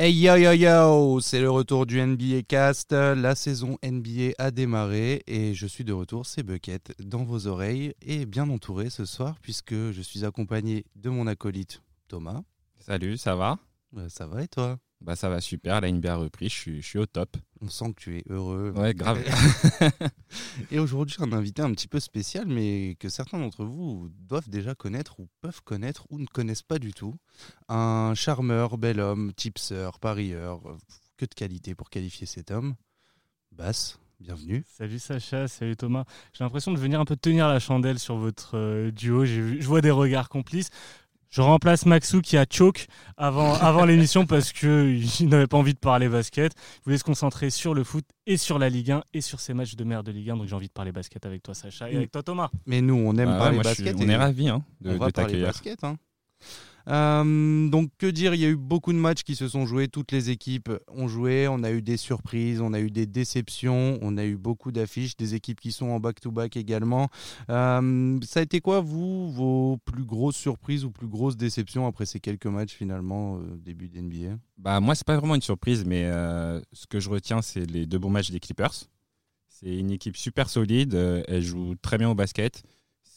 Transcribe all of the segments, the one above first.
Hey yo yo yo, c'est le retour du NBA Cast. La saison NBA a démarré et je suis de retour, c'est Bucket, dans vos oreilles et bien entouré ce soir puisque je suis accompagné de mon acolyte Thomas. Salut, ça va? Bah, ça va et toi? Bah ça va super, la NBA a repris, je suis, je suis au top. On sent que tu es heureux. Ouais, grave. Et aujourd'hui, un invité un petit peu spécial, mais que certains d'entre vous doivent déjà connaître ou peuvent connaître ou ne connaissent pas du tout. Un charmeur, bel homme, tipseur, parieur, que de qualité pour qualifier cet homme. Basse, bienvenue. Salut Sacha, salut Thomas. J'ai l'impression de venir un peu tenir la chandelle sur votre euh, duo. Vu- Je vois des regards complices. Je remplace Maxou qui a choke avant, avant l'émission parce qu'il n'avait pas envie de parler basket. Il voulait se concentrer sur le foot et sur la Ligue 1 et sur ses matchs de merde de Ligue 1. Donc j'ai envie de parler basket avec toi Sacha et avec toi Thomas. Mais nous, on aime Bah ouais, parler moi, je suis- basket. on est ravis hein, de, on va de parler t'accueillir. basket. hein. Euh, donc que dire, il y a eu beaucoup de matchs qui se sont joués, toutes les équipes ont joué, on a eu des surprises, on a eu des déceptions, on a eu beaucoup d'affiches, des équipes qui sont en back-to-back également. Euh, ça a été quoi, vous, vos plus grosses surprises ou plus grosses déceptions après ces quelques matchs finalement, euh, début d'NBA Bah moi c'est pas vraiment une surprise, mais ce que je retiens c'est les deux bons matchs des Clippers. C'est une équipe super solide, elle joue très bien au basket.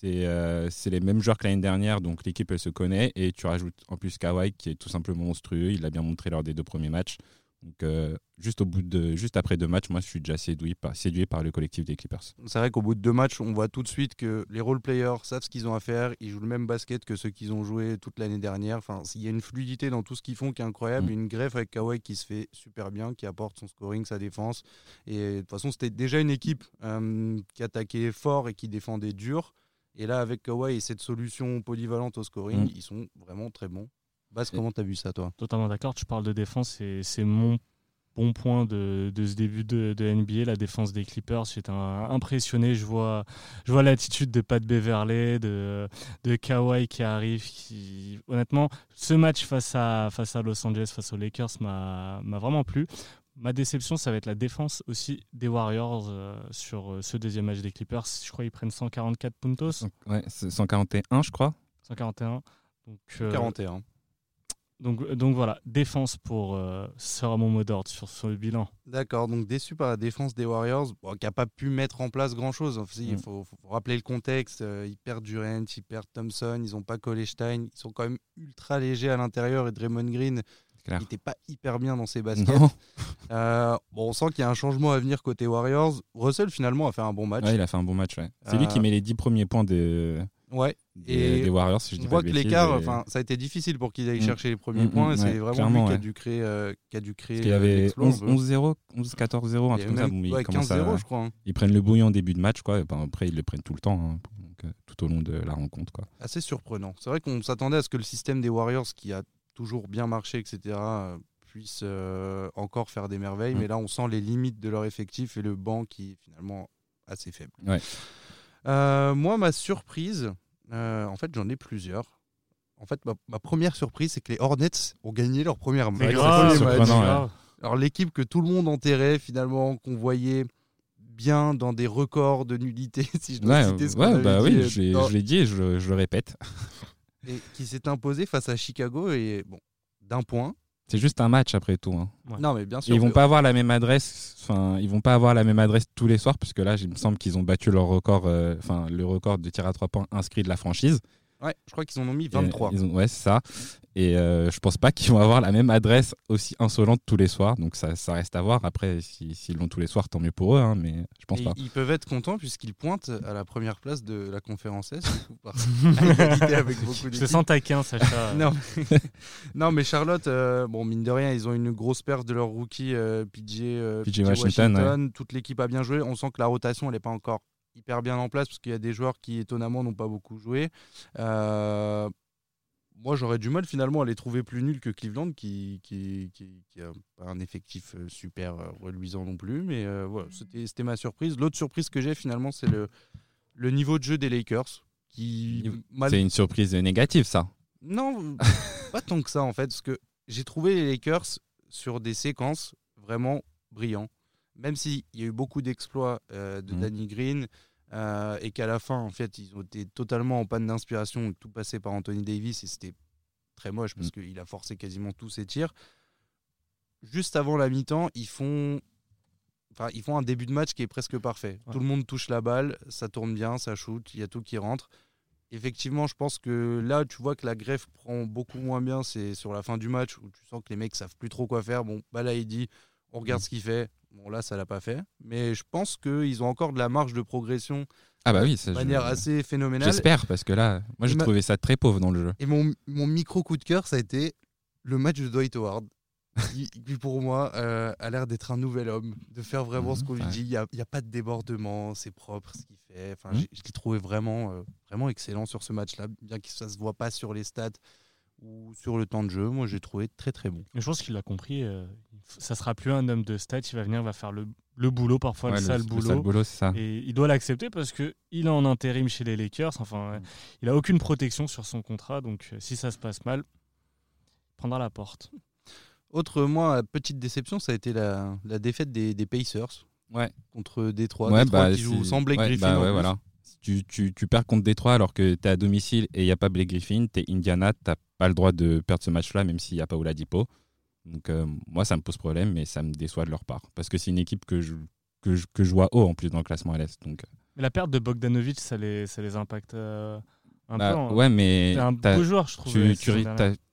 C'est euh, les mêmes joueurs que l'année dernière, donc l'équipe elle se connaît. Et tu rajoutes en plus Kawhi qui est tout simplement monstrueux. Il l'a bien montré lors des deux premiers matchs. Donc euh, juste au bout de juste après deux matchs, moi je suis déjà séduit par, séduit par le collectif des Clippers. C'est vrai qu'au bout de deux matchs, on voit tout de suite que les role-players savent ce qu'ils ont à faire. Ils jouent le même basket que ceux qu'ils ont joué toute l'année dernière. Enfin, il y a une fluidité dans tout ce qu'ils font qui est incroyable. Mm. Une greffe avec Kawhi qui se fait super bien, qui apporte son scoring, sa défense. Et de toute façon, c'était déjà une équipe euh, qui attaquait fort et qui défendait dur. Et là, avec Kawhi et cette solution polyvalente au scoring, Mm. ils sont vraiment très bons. Bas, comment t'as vu ça, toi? Totalement d'accord. Tu parles de défense et c'est mon bon point de, de ce début de, de NBA, la défense des Clippers. J'étais impressionné. Je vois, je vois l'attitude de Pat Beverley, de, de Kawhi qui arrive. Qui, honnêtement, ce match face à, face à Los Angeles, face aux Lakers, m'a vraiment plu. Ma déception, ça va être la défense aussi des Warriors euh, sur euh, ce deuxième match des Clippers. Je crois qu'ils prennent 144 puntos, Ouais, c'est 141 je crois. 141. Donc, euh, 41. donc, donc voilà, défense pour euh, sera mon mot d'ordre sur ce bilan. D'accord, donc déçu par la défense des Warriors, bon, qui n'a pas pu mettre en place grand-chose. Il Mm. faut, faut rappeler le contexte. euh, ils perdent Durant, ils perdent Thompson, ils n'ont pas collé Stein. Ils sont quand même ultra légers à l'intérieur. Et Draymond Green, Il n'était pas hyper bien dans ses baskets. Euh, bon, on sent qu'il y a un changement à venir côté Warriors. Russell, finalement, a fait un bon match. Ouais, il a fait un bon match. Ouais. C'est lui Euh, qui met les 10 premiers points des, Ouais, des, Et des Warriors. Si je on dis voit pas que l'écart, et- ça a été difficile pour qu'il aille Mm. chercher les premiers Mm, points. mm, c'est vraiment lui qui a dû créer, euh, qui a dû créer Parce qu'il y avait l'exploit, un 11 peu. 11-0, 11-14-0, un truc comme ça. même- où ils ouais, commencent 15-0, à- je crois. hein. Ils prennent le bouillon en début de match, quoi. et ben après, ils le prennent tout le temps, hein, tout au long de la rencontre. Quoi. assez surprenant. C'est vrai qu'on s'attendait à ce que le système des Warriors, qui a toujours bien marché, etc., euh, puisse euh, encore faire des merveilles. Mm. Mais là, on sent les limites de leur effectif et le banc qui est finalement assez faible. Ouais. Euh, moi, ma surprise, euh, en fait, j'en ai plusieurs. En fait, ma, ma première surprise, c'est que les Hornets ont gagné leur première match. Ouais. Alors l'équipe que tout le monde enterrait finalement, qu'on voyait bien dans des records de nullité, si je dois Ouais, citer ce ouais, bah dit, oui, euh, je l'ai- dans- je l'ai dit et je, je le répète. Et qui s'est imposé face à Chicago et bon, d'un point. C'est juste un match après tout. hein. Ouais. Non mais bien sûr. Ils vont pas avoir la même adresse. Enfin, ils vont pas avoir la même adresse tous les soirs, puisque là, il me semble qu'ils ont battu leur record, euh, enfin le record de tir à trois points inscrit de la franchise. Ouais, je crois qu'ils en ont mis Et 23. ils ont- ouais, c'est ça. Et euh, je pense pas qu'ils vont avoir la même adresse aussi insolente tous les soirs. Donc ça, ça reste à voir. Après, si- s'ils l'ont tous les soirs, tant mieux pour eux. hein, mais je pense Et pas. ils peuvent être contents puisqu'ils pointent à la première place de la conférence S, avec beaucoup Je te sens taquin, Sacha. Non. non, mais Charlotte, euh, bon, mine de rien, ils ont une grosse perte de leur rookie euh, PJ, euh, PJ Washington, Toute l'équipe a bien joué. On sent que la rotation, elle n'est pas encore hyper bien en place parce qu'il y a des joueurs qui, étonnamment, n'ont pas beaucoup joué. Euh, moi, j'aurais du mal finalement à les trouver plus nuls que Cleveland, qui, qui, qui, qui a pas un effectif euh, super euh, reluisant non plus. Mais euh, voilà, c'était c'était ma surprise. L'autre surprise que j'ai finalement, c'est le, le niveau de jeu des Lakers. Mal- C'est une surprise négative, ça. non, pas tant que ça en fait, parce que j'ai trouvé les Lakers sur des séquences vraiment brillants. Même s'il y a eu beaucoup d'exploits euh, de Mhm. Danny Green euh, et qu'à la fin, en fait, ils ont été totalement en panne d'inspiration, tout passé par Anthony Davis et c'était très moche parce Mhm. qu'il a forcé quasiment tous ses tirs. juste avant la mi-temps, ils font Enfin, ils font un début de match qui est presque parfait. Ouais. Tout le monde touche la balle, ça tourne bien, ça shoot, il y a tout qui rentre. Effectivement, je pense que là, tu vois que la greffe prend beaucoup moins bien. C'est sur la fin du match où tu sens que les mecs savent plus trop quoi faire. Bon, bah là, il dit, on regarde ce qu'il fait. Bon, là, ça l'a pas fait. Mais je pense qu'ils ont encore de la marge de progression Ah bah oui, de je- manière assez phénoménale. J'espère, parce que là, moi j'ai m'a- trouvé ça très pauvre dans le jeu. Et mon, mon micro coup de cœur, ça a été le match de Dwight Howard. qui, pour moi, euh, a l'air d'être un nouvel homme, de faire vraiment ce Mhm, qu'on lui ouais. dit. Il n'y a, a pas de débordement, c'est propre ce qu'il fait. Enfin, Mhm. Je l'ai trouvé vraiment, euh, vraiment excellent sur ce match-là, bien que ça ne se voit pas sur les stats ou sur le temps de jeu. Moi, j'ai trouvé très très bon. Je pense qu'il l'a compris. euh, ça sera plus un homme de stats. Il va venir, il va faire le, le boulot, parfois Ouais, le sale le boulot. sale boulot, c'est ça. Et il doit l'accepter parce que il est en intérim chez les Lakers. Enfin, Mm. il a aucune protection sur son contrat. Donc, euh, si ça se passe mal, il prendra la porte. Autre, moi, petite déception, ça a été la, la défaite des, des Pacers Ouais. contre Détroit. Ouais, Détroit bah, qui joue sans Blake ouais, Griffin. bah ouais, voilà. Tu, tu, tu perds contre Détroit alors que tu es à domicile et il n'y a pas Blake Griffin, tu es Indiana, tu pas le droit de perdre ce match-là, même s'il n'y a pas Oladipo. Donc euh, moi, ça me pose problème, mais ça me déçoit de leur part. Parce que c'est une équipe que je, que, je, que je vois haut en plus dans le classement LS. Donc, Mais la perte de Bogdanovic, ça les, ça les impacte euh, un bah, peu. hein. ouais, mais un t'as- beau joueur, je trouve. tu,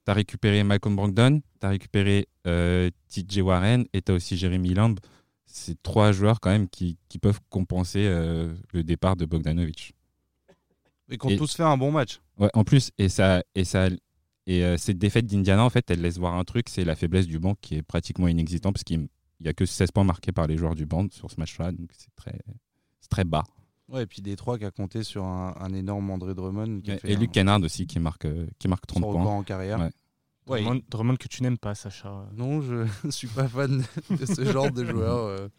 as récupéré Malcolm Brogdon, tu as récupéré euh, TJ Warren et tu as aussi Jeremy Lamb. C'est trois joueurs quand même qui, qui peuvent compenser euh, le départ de Bogdanovic. Et qui ont tous fait un bon match. Ouais, en plus, et ça, et ça, et euh, cette défaite d'Indiana, en fait, elle laisse voir un truc, c'est la faiblesse du banc qui est pratiquement inexistant parce qu'il n'y a que 16 points marqués par les joueurs du banc sur ce match-là, donc c'est très, c'est très bas. Ouais, et puis Détroit qui a compté sur un, un énorme André Drummond. Qui a Et, fait un- Luke Kennard aussi qui marque, euh, qui marque 30 son points. record en carrière. Ouais. Ouais, Drummond, Drummond que tu n'aimes pas, Sacha. Non, je ne suis pas fan de ce genre de joueur.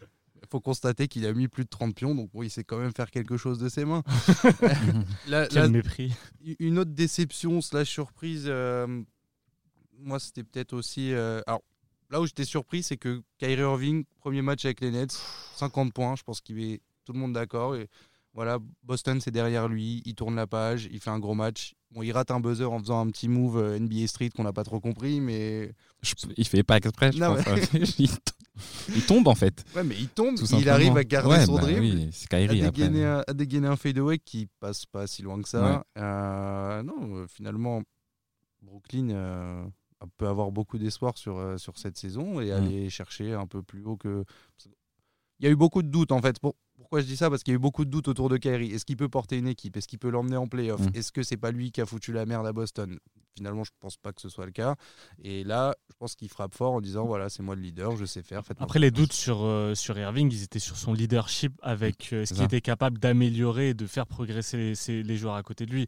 Il faut constater qu'il a mis plus de 30 pions, donc bon, il sait quand même faire quelque chose de ses mains. La- Quel la- mépris. une autre déception slash surprise, euh, moi c'était peut-être aussi... euh, alors là où j'étais surpris, c'est que Kyrie Irving, premier match avec les Nets, 50 points, je pense qu'il est tout le monde d'accord. Et voilà, Boston c'est derrière lui, il tourne la page, il fait un gros match. Bon, il rate un buzzer en faisant un petit move euh, NBA Street qu'on n'a pas trop compris, mais Je- il fait pas exprès, je Non, pense. il, il tombe en fait. ouais, mais il tombe, Tout il simplement. arrive à garder Ouais, son bah dribble. oui, c'est à après. dégainer, un, à dégainer un fadeaway qui passe pas si loin que ça. Euh, non, euh, finalement, Brooklyn euh, peut avoir beaucoup d'espoir sur, sur cette saison et Mm. aller chercher un peu plus haut que. Il y a eu beaucoup de doutes en fait. Pour- Pourquoi je dis ça? Parce qu'il y a eu beaucoup de doutes autour de Kyrie. Est-ce qu'il peut porter une équipe? Est-ce qu'il peut l'emmener en playoff? Mm. Est-ce que c'est pas lui qui a foutu la merde à Boston? Finalement, je pense pas que ce soit le cas. Et là, je pense qu'il frappe fort en disant voilà, c'est moi le leader, je sais faire. Après, les doutes sur, euh, sur Irving, ils étaient sur son leadership avec euh, ce qu'il était capable d'améliorer et de faire progresser les, ses- les joueurs à côté de lui.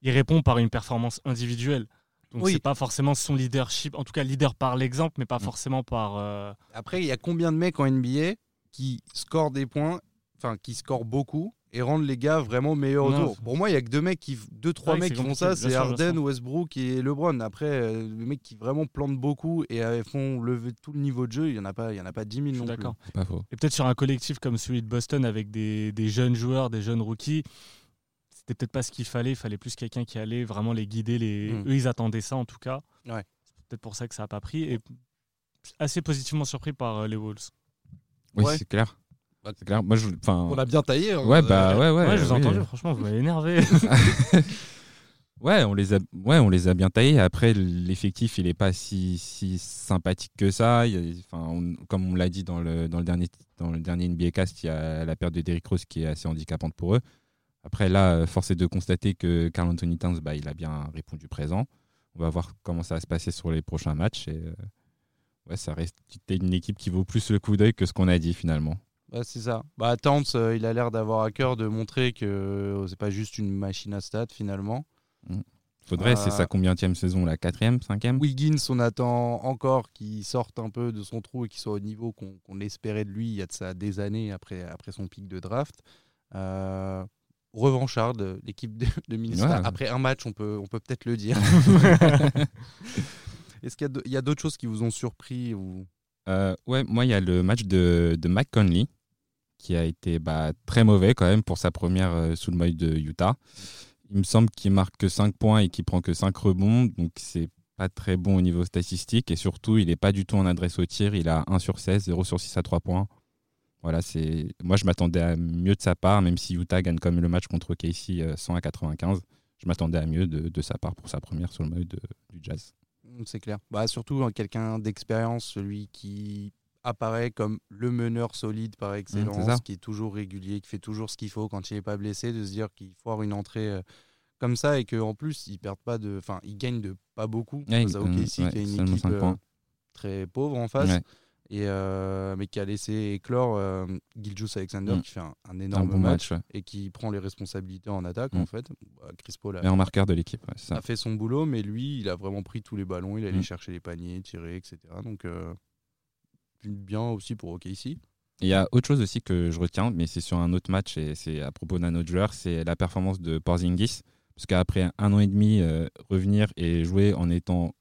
Il répond par une performance individuelle. Donc, Oui. c'est pas forcément son leadership, en tout cas leader par l'exemple, mais pas Mm. forcément par. euh, Après, il y a combien de mecs en NBA qui scorent des points, enfin qui scorent beaucoup et rendent les gars vraiment meilleurs Non, autour Pour moi, il y a que deux mecs qui, deux trois Ouais, mecs c'est qui font ça, c'est sûr. Westbrook et LeBron. Après, euh, les mecs qui vraiment plantent beaucoup et euh, font lever tout le niveau de jeu, il y en a pas, il y en a pas 10 000 je suis non plus. d'accord. C'est pas faux. Et peut-être sur un collectif comme celui de Boston avec des, des jeunes joueurs, des jeunes rookies, c'était peut-être pas ce qu'il fallait. Il fallait plus quelqu'un qui allait vraiment les guider. Les... Mm. Eux, ils attendaient ça en tout cas. Ouais. C'est peut-être pour ça que ça n'a pas pris. Et assez positivement surpris par euh, les Wolves. Oui, Ouais. c'est clair. Bah, C'est clair. Moi, je, On a bien taillé. hein. ouais, bah, ouais, ouais. Ouais, je vous ai oui. entendu, franchement, vous m'avez énervé. Ouais, on les a, ouais, on les a bien taillés. Après, l'effectif, il est pas si, si sympathique que ça. Il y a- enfin, on- comme on l'a dit dans le, dans le dernier, dans le dernier NBA Cast, il y a la perte de Derrick Rose qui est assez handicapante pour eux. Après, là, euh, force est de constater que Carl Anthony Towns, bah, il a bien répondu présent. On va voir comment ça va se passer sur les prochains matchs. Et, euh, ouais, ça reste une équipe qui vaut plus le coup d'œil que ce qu'on a dit finalement. Bah, c'est ça. Bah, Towns, euh, il a l'air d'avoir à cœur de montrer que euh, c'est pas juste une machine à stats finalement. Faudrait, Euh, c'est sa combienième saison, la quatrième, cinquième? Wiggins, on attend encore qu'il sorte un peu de son trou et qu'il soit au niveau qu'on qu'on espérait de lui il y a de ça des années après, après son pic de draft. Euh, revanchard l'équipe de, de Minnesota. Ouais. Après un match, on peut on peut peut-être le dire. Est-ce qu'il y a d'autres choses qui vous ont surpris ou... Euh, ouais, moi, il y a le match de, de qui a été bah, très mauvais quand même pour sa première euh, sous le maillot de Utah. Il me semble qu'il marque que 5 points et qu'il prend que 5 rebonds. Donc, c'est pas très bon au niveau statistique et surtout, il n'est pas du tout en adresse au tir. Il a 1 sur 16, 0 sur 6 à 3 points. Moi je m'attendais à mieux de sa part, même si Utah gagne comme le match contre Casey 100 à 95. Je m'attendais à mieux de, de, sa part pour sa première sur le maillot du Jazz. C'est clair. Bah, surtout quelqu'un d'expérience, celui qui apparaît comme le meneur solide par excellence, qui est toujours régulier, qui fait toujours ce qu'il faut quand il n'est pas blessé, de se dire qu'il faut avoir une entrée euh, comme ça et qu'en plus, ils perdent pas de. Enfin, ils gagnent de pas beaucoup. Ouais, face à OKC, qui est une équipe euh, très pauvre en face. Et euh, mais qui a laissé éclore euh, Giljus Alexander mm. qui fait un, énorme match, et qui prend les responsabilités en attaque en mm. fait. Bah, Chris Paul a, en marqueur de l'équipe, a fait son boulot, mais lui il a vraiment pris tous les ballons, il allait mm. chercher les paniers, tirer, etc. Donc bien aussi pour OKC. Il y a autre chose aussi que je retiens, mais c'est sur un autre match et c'est à propos d'un autre joueur, c'est la performance de Porzingis. Parce qu'après un an et demi, euh, revenir et jouer en étant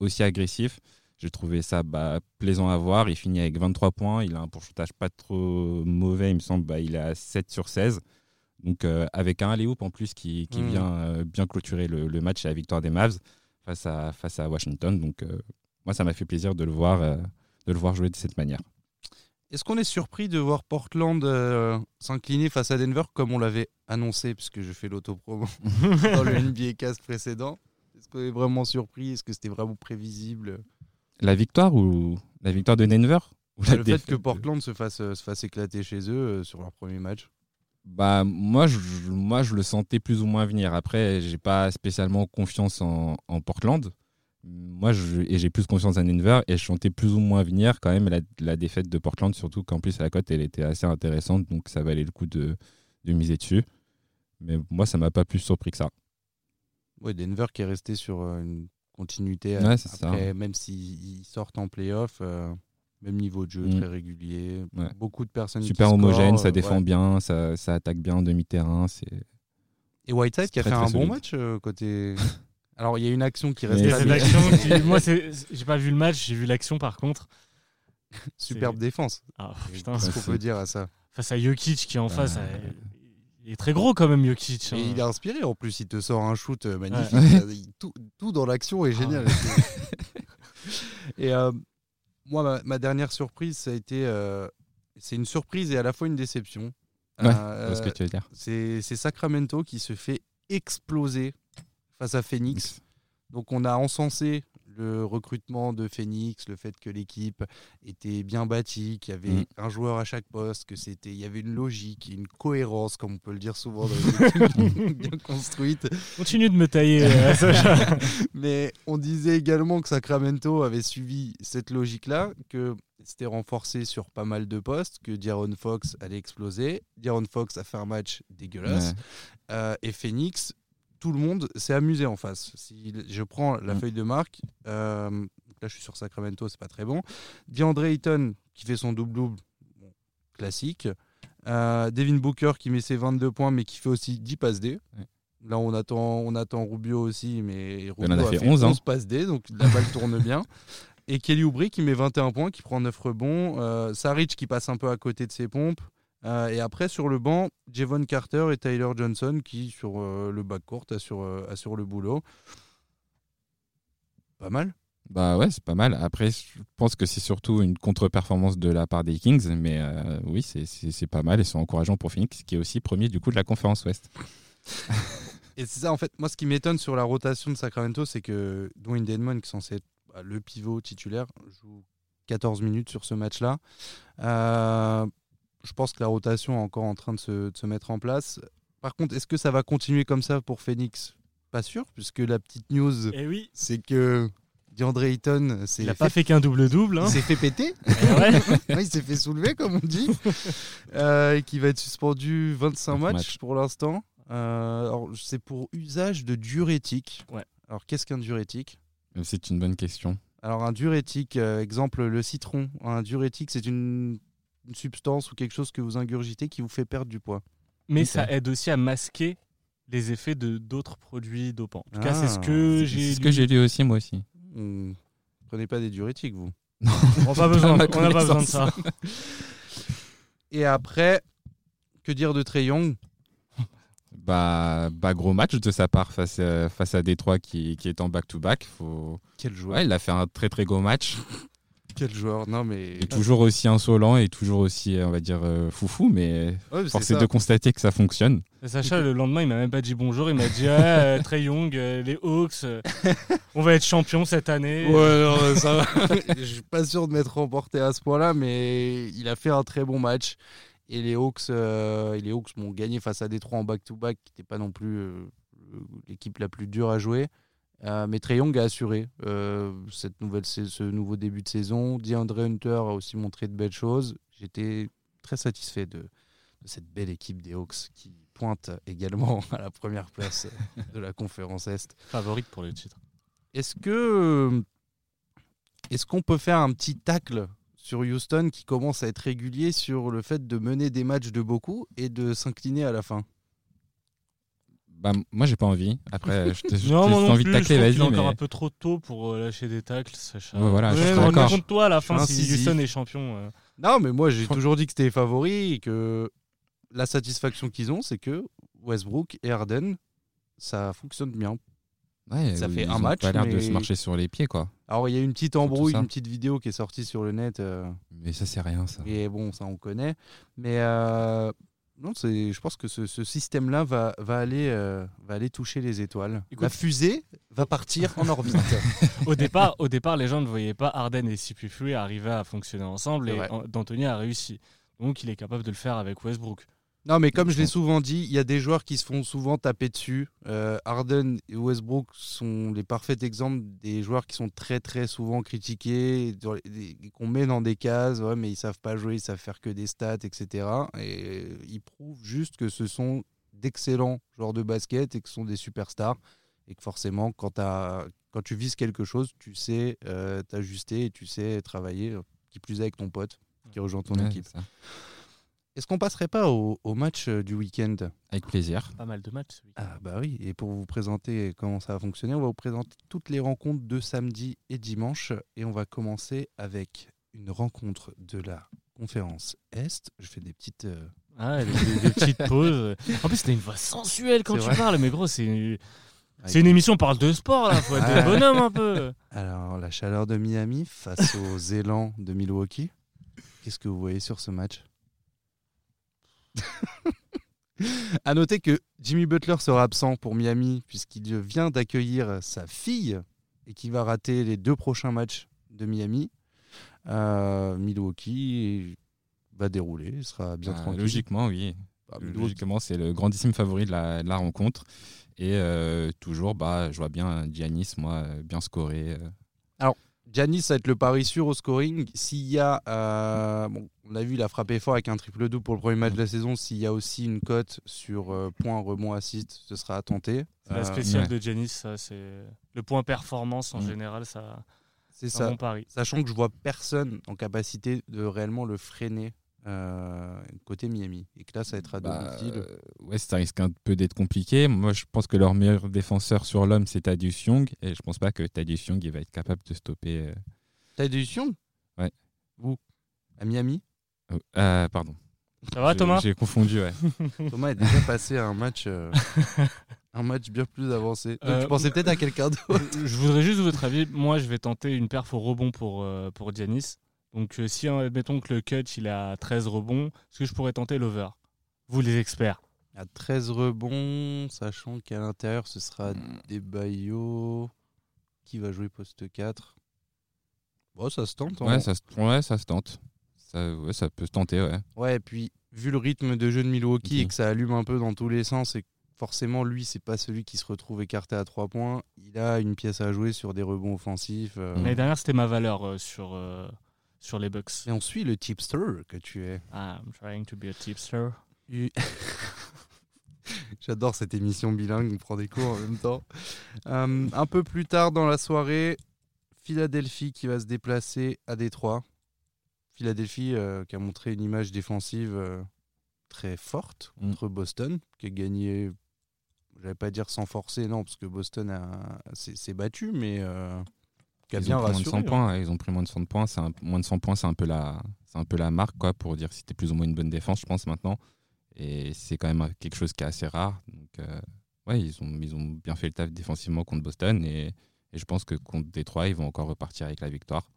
aussi agressif, j'ai trouvé ça bah, plaisant à voir. Il finit avec 23 points. Il a un pourcentage pas trop mauvais, il me semble. Bah, il est à 7 sur 16. Donc euh, avec un alley en plus qui, qui mmh. vient euh, bien clôturer le, match et la victoire des Mavs face à, face à Washington. Donc moi, ça m'a fait plaisir de le voir de le voir jouer de cette manière. Est-ce qu'on est surpris de voir Portland euh, s'incliner face à Denver comme on l'avait annoncé, puisque je fais l'autopromo dans le NBA cast précédent? Est-ce qu'on est vraiment surpris? Est-ce que c'était vraiment prévisible? La victoire ou la victoire de Denver Le fait que Portland se fasse, se fasse éclater chez eux euh, sur leur premier match bah moi je, moi je le sentais plus ou moins venir. Après j'ai pas spécialement confiance en, en Portland moi, et j'ai plus confiance en Denver et je sentais plus ou moins venir quand même la, défaite de Portland, surtout qu'en plus la cote elle était assez intéressante, donc ça valait le coup de, de miser dessus. Mais moi, ça m'a pas plus surpris que ça. Ouais, Denver qui est resté sur euh, une continuité après, même s'ils sortent en playoff, euh, même niveau de jeu, mm. très régulier, beaucoup de personnes super homogène, ça euh, défend bien, ça, ça, attaque bien en demi-terrain, c'est. Et Whiteside qui a fait un bon match côté. Alors, il y a une action qui reste. Moi, j'ai pas vu le match, j'ai vu l'action par contre. Superbe défense. Ah, putain, ce qu'on peut dire à ça? Face à Jokic qui est en face, il est très gros quand même, Jokic. Hein. Et il est inspiré en plus, il te sort un shoot euh, magnifique. Tout, dans l'action est ah. génial. et euh, moi, ma, dernière surprise, ça a été. Euh, c'est une surprise et à la fois une déception. Ouais, ce que tu veux dire. C'est Sacramento qui se fait exploser face à Phoenix. Donc on a encensé le recrutement de Phoenix, le fait que l'équipe était bien bâtie, qu'il y avait mm. un joueur à chaque poste, que c'était, il y avait une logique, une cohérence, comme on peut le dire souvent dans les équipes bien construites. Continue de me tailler. Euh, Mais on disait également que Sacramento avait suivi cette logique-là, que c'était renforcé sur pas mal de postes, que Diaron Fox allait exploser. Diaron Fox a fait un match dégueulasse. Euh, et Phoenix tout le monde s'est amusé en face. Si je prends la mm. feuille de marque, euh, là je suis sur Sacramento, c'est pas très bon. DeAndre Ayton qui fait son double-double, classique. Euh, Devin Booker qui met ses 22 points mais qui fait aussi 10 passes D. Là on attend, on attend Rubio aussi, mais Rubio a, fait, 11, hein. passes D, donc la balle tourne bien. Et Kelly Oubre qui met 21 points, qui prend 9 rebonds. Euh, Saric qui passe un peu à côté de ses pompes. Euh, et après, sur le banc, Javon Carter et Tyler Johnson qui, sur euh, le backcourt, assurent, euh, assurent le boulot. Pas mal bah ouais, c'est pas mal. Après, je pense que c'est surtout une contre-performance de la part des Kings, mais oui, c'est pas mal et c'est encourageant pour Phoenix, qui est aussi premier du coup de la conférence Ouest. et c'est ça, en fait, moi ce qui m'étonne sur la rotation de Sacramento, c'est que Dwayne Dedmon, qui est censé être bah, le pivot titulaire, joue 14 minutes sur ce match-là. Euh, je pense que la rotation est encore en train de se, mettre en place. Par contre, est-ce que ça va continuer comme ça pour Phoenix? Pas sûr, puisque la petite news, eh oui. c'est que DeAndre Ayton, il n'a pas fait qu'un double-double. Hein. Il s'est fait péter. Eh il s'est fait soulever, comme on dit. Euh, et qui va être suspendu 25 matchs pour l'instant. Euh, c'est pour usage de diurétique. Ouais. Alors, qu'est-ce qu'un diurétique? C'est une bonne question. Alors, un diurétique, euh, exemple le citron. Un diurétique, c'est une une substance ou quelque chose que vous ingurgitez qui vous fait perdre du poids. Mais ça aide aussi à masquer les effets de d'autres produits dopants. En tout cas, c'est ce ah. que j'ai ce que j'ai lu aussi moi aussi. Hmm. Prenez pas des diurétiques vous. Non, on n'a pas besoin, pas besoin de ça. Et après, que dire de Trey Young? Bah, bah, gros match de sa part face à, face à Détroit qui, qui est en back-to-back. Faut... Quel joueur Ouais, il a fait un très très gros match. Quel joueur Non, mais. Est toujours aussi insolent et toujours aussi, on va dire, euh, foufou, mais Ouais, c'est force est de constater que ça fonctionne. Et Sacha, le lendemain, il m'a même pas dit bonjour. Il m'a dit ah, euh, Trey Young, euh, les Hawks, euh, on va être champion cette année. Ouais, non, ça va. Je suis pas sûr de m'être remporté à ce point-là, mais il a fait un très bon match. Et les Hawks, euh, et les Hawks m'ont gagné face à Détroit en back-to-back, qui n'était pas non plus euh, l'équipe la plus dure à jouer. Euh, mais Trey Young a assuré euh, cette nouvelle, sais- ce nouveau début de saison. DeAndre Hunter a aussi montré de belles choses. J'étais très satisfait de, de cette belle équipe des Hawks qui pointe également à la première place de la conférence Est. Favorite pour le titre. Est-ce que est-ce qu'on peut faire un petit tacle sur Houston qui commence à être régulier sur le fait de mener des matchs de beaucoup et de s'incliner à la fin? Bah, moi, j'ai pas envie. Après, non envie plus, de tacler, vas-y. est encore mais- un peu trop tôt pour euh, lâcher des tacles, Sacha. Ouais, voilà, je suis d'accord. compte toi à la fin si. Houston est champion. euh. Non, mais moi j'ai toujours dit que c'était les favoris et que la satisfaction qu'ils ont, c'est que Westbrook et Harden, ça fonctionne bien. Ouais, Ça fait ils un match, pas l'air de mais- se marcher sur les pieds, quoi. Alors il y a une petite embrouille, une petite vidéo qui est sortie sur le net. euh, Mais ça, c'est rien, ça. Et bon, ça on connaît. Mais euh, non, c'est, je pense que ce, ce système-là va, va, aller, euh, va aller toucher les étoiles. Écoute- La fusée va partir en orbite. au, départ, au départ, les gens ne voyaient pas Harden et CP3 arriver à fonctionner ensemble et D'Antoni a réussi. Donc il est capable de le faire avec Westbrook. Non, mais comme je l'ai souvent dit, il y a des joueurs qui se font souvent taper dessus. Euh, Harden et Westbrook sont les parfaits exemples des joueurs qui sont très très souvent critiqués, qu'on met dans des cases, ouais, mais ils savent pas jouer, ils savent faire que des stats, etc. Et ils prouvent juste que ce sont d'excellents joueurs de basket et que ce sont des superstars. Et que forcément, quand, quand tu vises quelque chose, tu sais euh, t'ajuster et tu sais travailler, euh, qui plus est avec ton pote qui rejoint ton Ouais, équipe. Est-ce qu'on passerait pas au, au match euh, du week-end? Avec plaisir. Pas mal de matchs. week-end. Ah bah oui, et pour vous présenter comment ça va fonctionner, on va vous présenter toutes les rencontres de samedi et dimanche. Et on va commencer avec une rencontre de la conférence Est. Je fais des petites... euh, Ah, des, des- des petites pauses. En plus, c'était une voix sensuelle quand tu vrai. parles, mais gros, c'est une, c'est une émission, on parle de sport là. Faut être Ah. des bonhommes un peu. Alors, la chaleur de Miami face aux élans de Milwaukee. Qu'est-ce que vous voyez sur ce match? À noter que Jimmy Butler sera absent pour Miami puisqu'il vient d'accueillir sa fille et qui va rater les deux prochains matchs de Miami. Euh, Milwaukee va dérouler, il sera bien Bah, tranquille. logiquement, oui. Bah, Logiquement, c'est le grandissime favori de la, de la rencontre. Et euh, toujours, bah, je vois bien Giannis, moi, bien scorer. euh. Giannis, ça va être le pari sûr au scoring. S'il y a, euh, bon, on a vu, il a frappé fort avec un triple double pour le premier match de la saison. S'il y a aussi une cote sur euh, points, rebonds, assist, ce sera à tenter. C'est la Euh, spéciale ouais. de Janis, ça. C'est le point performance en Mm. général, ça. c'est ça. bon pari. Sachant que je vois personne en capacité de réellement le freiner euh, côté Miami. Et que là, ça va être à Bah, domicile. euh, ouais, ça risque un peu d'être compliqué. Moi, je pense que leur meilleur défenseur sur l'homme, c'est Thaddeus Young. Et je pense pas que Thaddeus Young il va être capable de stopper. euh, T'as des Young? Ouais. Où? À Miami? Euh, pardon. Ça va, Thomas? J'ai confondu, ouais. Thomas est déjà passé à un match, euh, un match bien plus avancé. Donc, Euh, je pensais peut-être à quelqu'un d'autre? Je voudrais juste votre avis. Moi, je vais tenter une perf au rebond pour, euh, pour Giannis. Donc, euh, si, euh, admettons que le cut, il est à 13 rebonds, est-ce que je pourrais tenter l'over? Vous, les experts. À 13 rebonds, sachant qu'à l'intérieur, ce sera des Bayo. Qui va jouer poste 4 Bon, ça se tente. hein. Ouais, ça, se- ouais, ça se tente. Ça, ouais, ça peut se tenter, ouais. Ouais, et puis, vu le rythme de jeu de Milwaukee et que ça allume un peu dans tous les sens, et que forcément, lui, c'est pas celui qui se retrouve écarté à 3 points. Il a une pièce à jouer sur des rebonds offensifs. euh. L'année dernière, c'était ma valeur euh, sur, euh, sur les Bucks. Et on suit le tipster que tu es. I'm trying to be a tipster. J'adore cette émission bilingue, on prend des cours en même temps. Euh, un peu plus tard dans la soirée, Philadelphie qui va se déplacer à Détroit. Philadelphie euh, qui a montré une image défensive euh, très forte Mm. contre Boston, qui a gagné, je vais pas dire sans forcer, non, parce que Boston s'est battu, mais qui a Ils bien ont pris moins de rassuré. 100 hein. points. Ils ont pris moins de 100 points. C'est un- moins de 100 points, c'est un peu la, c'est un peu la marque quoi pour dire si c'était plus ou moins une bonne défense, je pense maintenant. Et c'est quand même quelque chose qui est assez rare. Donc, euh, ouais, ils ont, ils ont bien fait le taf défensivement contre Boston. Et, et je pense que contre Détroit, ils vont encore repartir avec la victoire.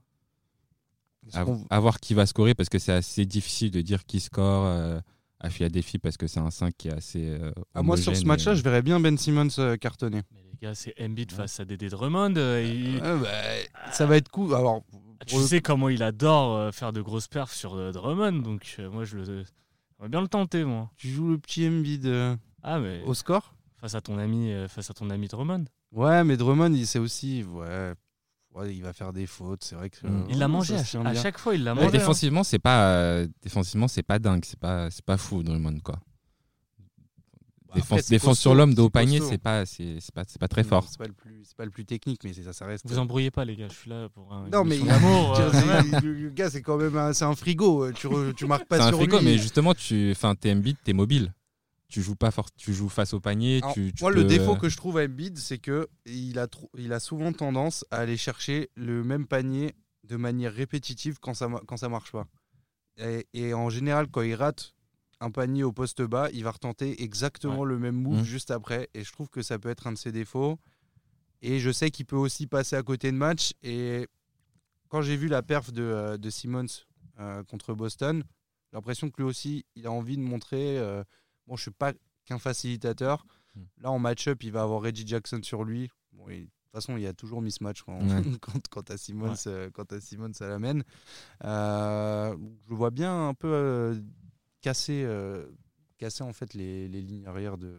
À voir qui va scorer parce que c'est assez difficile de dire qui score euh, à Philadelphie parce que c'est un 5 qui est assez. euh, Ah, moi, sur ce match-là, et- je verrais bien Ben Simmons euh, cartonner. Mais les gars, c'est Embiid face à Dédé Drummond. euh, il- bah, ça va être cool. Alors, Tu pour le- sais comment il adore euh, faire de grosses perfs sur euh, Drummond, donc euh, moi je le, j'aimerais bien le tenter moi. tu joues le petit Embiid euh, Ah mais au score? face à ton ami, euh, face à ton ami Drummond. Ouais, mais Drummond, il sait aussi. Ouais, ouais, il va faire des fautes. C'est vrai que. Mm. euh, Il l'a mangé ça à, chaque fois, il l'a mangé. hein. défensivement, c'est pas euh, défensivement, c'est pas dingue, c'est pas c'est pas fou Drummond quoi. Bah, défense après, défense sur l'homme de haut panier, c'est pas c'est c'est pas c'est pas très fort. C'est pas le plus, c'est pas le plus technique, mais c'est- ça, ça reste. Vous embrouillez pas les gars, je suis là pour un. Non, mais émission il a- d'amour. Je euh, veux quand même. dire, c'est- le gars, c'est quand même un, c'est un frigo. euh, Tu, re- tu marques pas C'est un sur frigo, lui. mais justement tu enfin t'es t'es mobile. Tu joues pas fort, tu joues face au panier, Alors, tu, tu moi, le défaut que je trouve à Embiid, c'est que il a, il a souvent tendance à aller chercher le même panier de manière répétitive quand ça, quand ça marche pas. Et, et en général, quand il rate un panier au poste bas, il va retenter exactement le même move Mhm. juste après. Et je trouve que ça peut être un de ses défauts. Et je sais qu'il peut aussi passer à côté de match. Et quand j'ai vu la perf de, euh, de Simmons euh, contre Boston, j'ai l'impression que lui aussi, il a envie de montrer. euh, bon, je suis pas qu'un facilitateur. Mm. Là, en match-up, il va avoir Reggie Jackson sur lui. Bon, et de toute façon, il y a toujours mismatch quand, Ouais. quand, quand t'as Simmons, euh, quand t'as Simmons à la main. Euh, je vois bien un peu euh, casser, euh, casser en fait les, les lignes arrière de,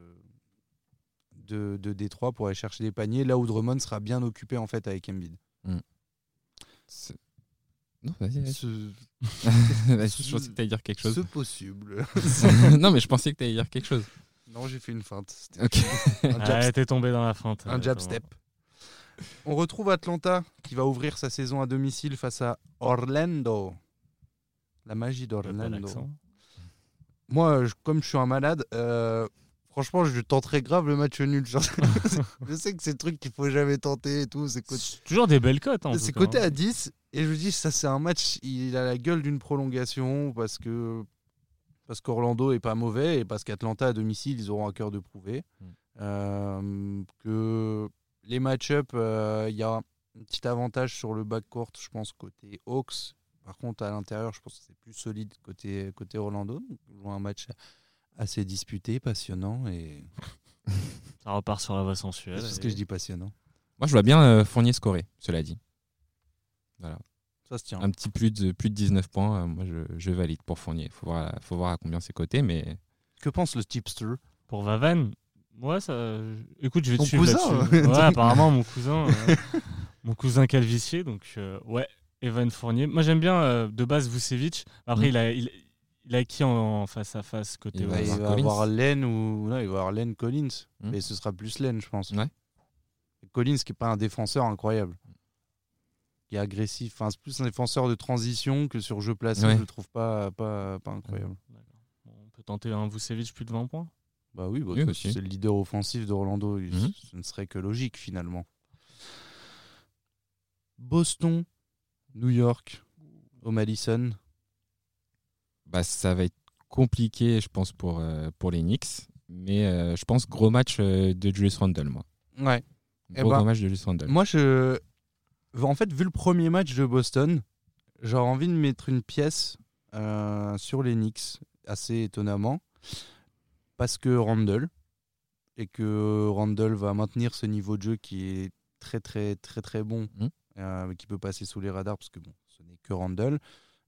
de, de Détroit pour aller chercher des paniers, là où Drummond sera bien occupé en fait avec Embiid. C'est- Non, vas-y, vas-y. Je pensais que t'allais dire quelque chose. ce possible. non, mais je pensais que t'allais dire quelque chose. non, j'ai fait une feinte. Ok. un Ah, t'es tombé dans la feinte. Un jab step. On retrouve Atlanta qui va ouvrir sa saison à domicile face à Orlando. La magie d'Orlando. Moi, je- comme je suis un malade, euh, franchement, je tenterais grave le match nul. Genre, je sais que c'est le truc qu'il faut jamais tenter et tout. C'est C'est Toujours des belles cotes. c'est coté hein. à 10. Et je me dis, ça, c'est un match, il a la gueule d'une prolongation parce que parce qu'Orlando est pas mauvais et parce qu'Atlanta à domicile, ils auront à cœur de prouver. Mm. Euh, que les match-up, euh, il y a un petit avantage sur le backcourt, je pense, côté Hawks. Par contre, à l'intérieur, je pense que c'est plus solide côté, côté Orlando. Donc, un match assez disputé, passionnant. Et... Ça repart sur la voie sensuelle. C'est ce et- que je dis passionnant. Moi, je vois bien euh, Fournier scorer, cela dit. Ça se tient. Un petit plus de, plus de 19 points, euh, moi, je, je valide pour Fournier. Il faut voir, faut voir à combien c'est coté, mais Que pense le tipster? Pour Vavan, moi, ça. Écoute, je vais te Ton suivre cousin, là-dessus. ouais. Ouais, apparemment, mon cousin. euh, mon cousin Calvicier. Donc, euh, ouais, Evan Fournier. Moi, j'aime bien euh, de base Vucevic. Après, Mm. il, a, il, il a qui en, en face à face côté Il va il va avoir Len ou non, il va avoir Len Collins, mais ce sera plus Len, je pense. Ouais. Collins qui est pas un défenseur incroyable, qui est agressif. Enfin, c'est plus un défenseur de transition que sur jeu placé. Ouais. Je le trouve pas pas, pas incroyable. Bon, on peut tenter un Vucevic plus de 20 points? Bah oui, bah, Oui, c'est- le leader offensif d'Orlando. il- Mhm. Ce ne serait que logique finalement. Boston, New York, au Madison. bah, ça va être compliqué, je pense, pour, euh, pour les Knicks. Mais euh, je pense gros match euh, de Julius Randle, moi. Ouais. Eh Gros, ben, gros match de Julius Randle. Moi, je. En fait, vu le premier match de Boston, j'aurais envie de mettre une pièce euh, sur les Knicks, assez étonnamment, parce que Randall, et que Randall va maintenir ce niveau de jeu qui est très, très, très, très bon, Mhm. euh, qui peut passer sous les radars, parce que bon, ce n'est que Randall.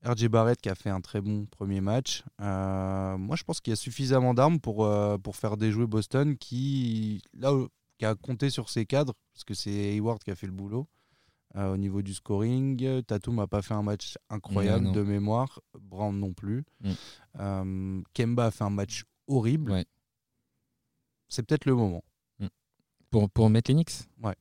RJ Barrett qui a fait un très bon premier match. Euh, moi, je pense qu'il y a suffisamment d'armes pour, euh, pour faire déjouer Boston qui, là, qui a compté sur ses cadres, parce que c'est Hayward qui a fait le boulot. Euh, au niveau du scoring, Tatum n'a pas fait un match incroyable Non, non. de mémoire, Brown non plus. Mm. Euh, Kemba a fait un match horrible. Ouais. C'est peut-être le moment. Pour, pour mettre les Knicks Ouais.